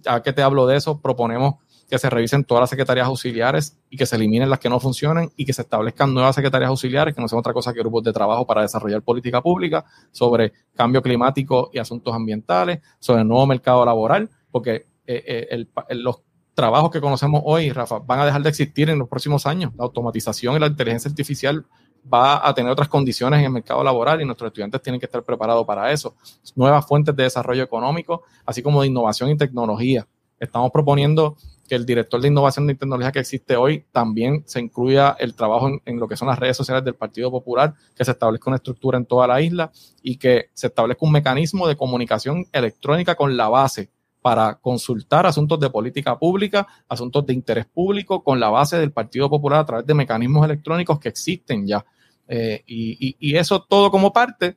Ya que te hablo de eso, proponemos que se revisen todas las secretarías auxiliares y que se eliminen las que no funcionen y que se establezcan nuevas secretarías auxiliares, que no sean otra cosa que grupos de trabajo para desarrollar política pública sobre cambio climático y asuntos ambientales, sobre el nuevo mercado laboral, porque eh, eh, los trabajos que conocemos hoy, Rafa, van a dejar de existir en los próximos años. La automatización y la inteligencia artificial va a tener otras condiciones en el mercado laboral y nuestros estudiantes tienen que estar preparados para eso. Nuevas fuentes de desarrollo económico, así como de innovación y tecnología. Estamos proponiendo que el director de innovación y tecnología que existe hoy también se incluya el trabajo en, lo que son las redes sociales del Partido Popular, que se establezca una estructura en toda la isla y que se establezca un mecanismo de comunicación electrónica con la base para consultar asuntos de política pública, asuntos de interés público con la base del Partido Popular a través de mecanismos electrónicos que existen ya. Eh, y, eso todo como parte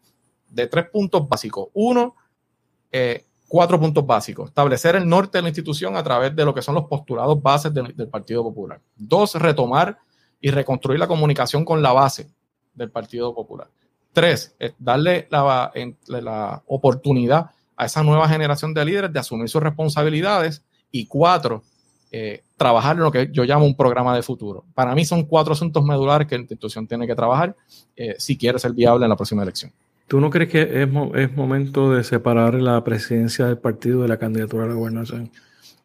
de tres puntos básicos. Uno, eh, cuatro puntos básicos. Establecer el norte de la institución a través de lo que son los postulados bases del, Partido Popular. Dos, retomar y reconstruir la comunicación con la base del Partido Popular. Tres, darle la, oportunidad a esa nueva generación de líderes de asumir sus responsabilidades. Y cuatro, eh, trabajar en lo que yo llamo un programa de futuro. Para mí son cuatro asuntos medulares que la institución tiene que trabajar eh, si quiere ser viable en la próxima elección. ¿Tú no crees que es, momento de separar la presidencia del partido de la candidatura a la gobernación?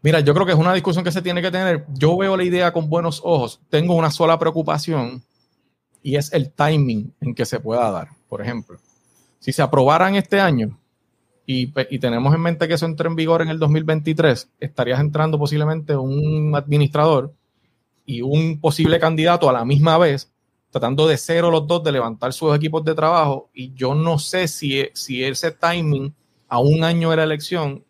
Mira, yo creo que es una discusión que se tiene que tener. Yo veo la idea con buenos ojos. Tengo una sola preocupación y es el timing en que se pueda dar. Por ejemplo, si se aprobaran este año y, y tenemos en mente que eso entre en vigor en el 2023, estarías entrando posiblemente un administrador y un posible candidato a la misma vez tratando de cero los dos de levantar sus equipos de trabajo y yo no sé si, si ese timing a un año de la elección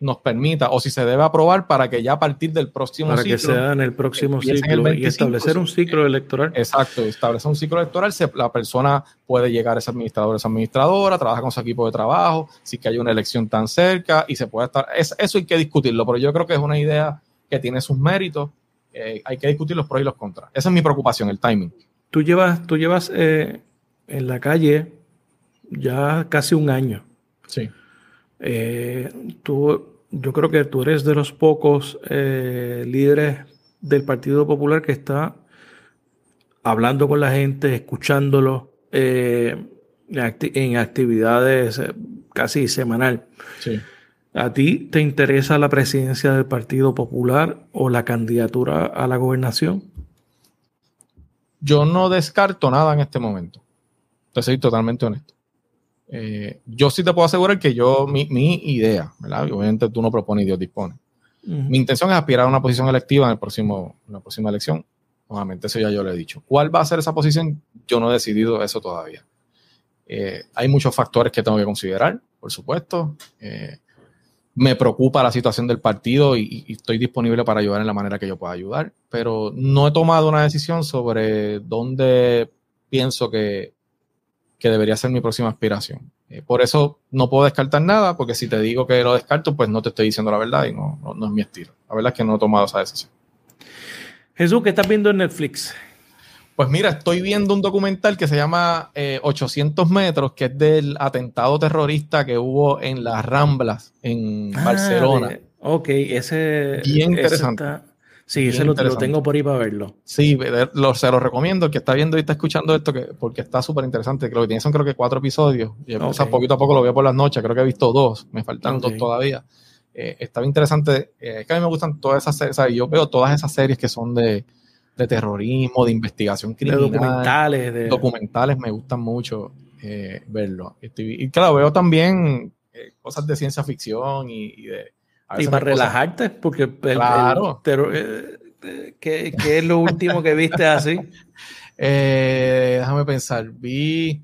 nos permita o si se debe aprobar para que ya a partir del próximo para que sea en el próximo ciclo y establecer un ciclo electoral. Exacto, establecer un ciclo electoral, la persona puede llegar a ese administrador, esa administradora, trabaja con su equipo de trabajo, si que hay una elección tan cerca y se puede estar, eso hay que discutirlo, pero yo creo que es una idea que tiene sus méritos, eh, hay que discutir los pros y los contras. Esa es mi preocupación, el timing. Tú llevas, tú llevas eh, en la calle ya casi un año. Sí. Eh, tú, yo creo que tú eres de los pocos eh, líderes del Partido Popular que está hablando con la gente, escuchándolo en actividades casi semanal. Sí. ¿A ti te interesa la presidencia del Partido Popular o la candidatura a la gobernación? Yo no descarto nada en este momento. Te soy totalmente honesto. Eh, yo sí te puedo asegurar que yo, mi, idea, ¿verdad? Obviamente tú no propones y Dios dispone. Mi intención es aspirar a una posición electiva en, el próximo, la próxima elección. Nuevamente, eso ya yo le he dicho. ¿Cuál va a ser esa posición? Yo no he decidido eso todavía. Eh, hay muchos factores que tengo que considerar, por supuesto. Eh, me preocupa la situación del partido y, estoy disponible para ayudar en la manera que yo pueda ayudar, pero no he tomado una decisión sobre dónde pienso que, debería ser mi próxima aspiración. Eh, por eso no puedo descartar nada, porque si te digo que lo descarto, pues no te estoy diciendo la verdad y no, no es mi estilo. La verdad es que no he tomado esa decisión. Jesús, ¿qué estás viendo en Netflix? Pues mira, estoy viendo un documental que se llama 800 eh, metros, que es del atentado terrorista que hubo en las Ramblas, en ah, Barcelona. ok, ese... Bien interesante. Sí, ese lo, tengo por ahí para verlo. Sí, lo, se lo recomiendo. El que está viendo y está escuchando esto, que, porque está súper interesante. Creo que tiene son creo que cuatro episodios. Y okay. poquito a poco lo veo por las noches. Creo que he visto dos. Me faltan dos todavía. Eh, estaba interesante. Eh, es que a mí me gustan todas esas series. O sea, yo veo todas esas series que son de, de terrorismo, de investigación criminal. De documentales. De... Documentales me gustan mucho eh, verlo. Y, claro, veo también eh, cosas de ciencia ficción y, de... Y para relajarte, porque claro. Eh, ¿qué, es lo último que viste así? déjame pensar. Vi...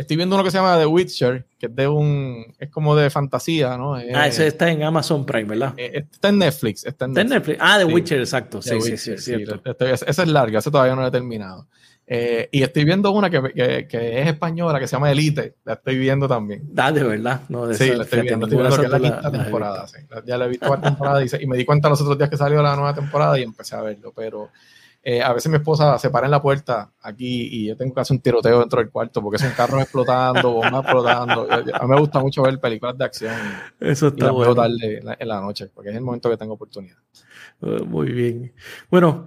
Estoy viendo uno que se llama The Witcher, que es de un. Es como de fantasía, ¿no? ah, ese está en Amazon Prime, ¿verdad? está en Netflix. Está en Netflix. Ah, The Witcher, exacto. Sí, sí, sí, sí, esa es larga, esa todavía no la he terminado. Eh, y estoy viendo una que, que, que, es española, que se llama Elite. La estoy viendo también. Ah, de verdad. No, de sí, la estoy viendo. Estoy viendo que es la quinta temporada. Sí. Ya la he visto la temporada y, y, me di cuenta los otros días que salió la nueva temporada y empecé a verlo. Pero eh, a veces mi esposa se para en la puerta aquí y yo tengo que hacer un tiroteo dentro del cuarto porque son carros explotando, bombas explotando. A mí me gusta mucho ver películas de acción. Eso está y bueno. tarde en la noche porque es el momento que tengo oportunidad. Uh, muy bien. Bueno,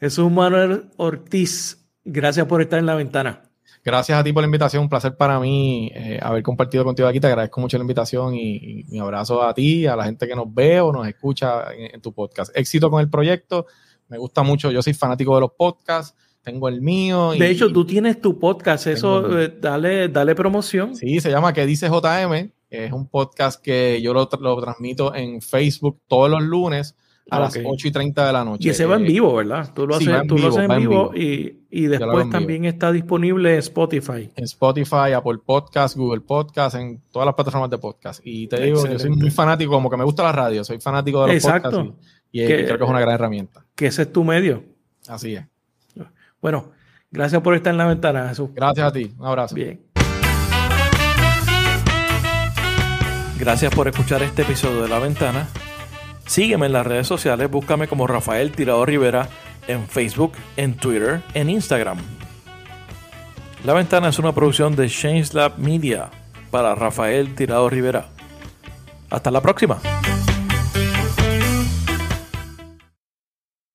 Jesús Manuel Ortiz Gracias por estar en la ventana. Gracias a ti por la invitación, un placer para mí eh, haber compartido contigo aquí. Te agradezco mucho la invitación y, mi abrazo a ti, a la gente que nos ve o nos escucha en, tu podcast. Éxito con el proyecto, me gusta mucho, yo soy fanático de los podcasts, tengo el mío. de hecho, tú tienes tu podcast, eso, eh, dale, dale promoción. Sí, se llama ¿Qué dice JM? Es un podcast que yo lo, lo transmito en Facebook todos los lunes a las 8 y 30 de la noche. Y ese va en vivo, ¿verdad? Tú lo haces, en, vivo, en vivo, y, y después también está disponible en Spotify. En Spotify, Apple Podcast, Google Podcast, en todas las plataformas de podcast. Y te digo, yo soy muy fanático, como que me gusta la radio, soy fanático de los Exacto. podcasts y, creo que es una gran herramienta. Que ese es tu medio. Así es. Bueno, gracias por estar en la ventana, Jesús. Gracias a ti. Un abrazo. Bien. Gracias por escuchar este episodio de La Ventana. Sígueme en las redes sociales, búscame como Rafael Tirado Rivera en Facebook, en Twitter, en Instagram. La Ventana es una producción de Lab Media para Rafael Tirado Rivera. Hasta la próxima.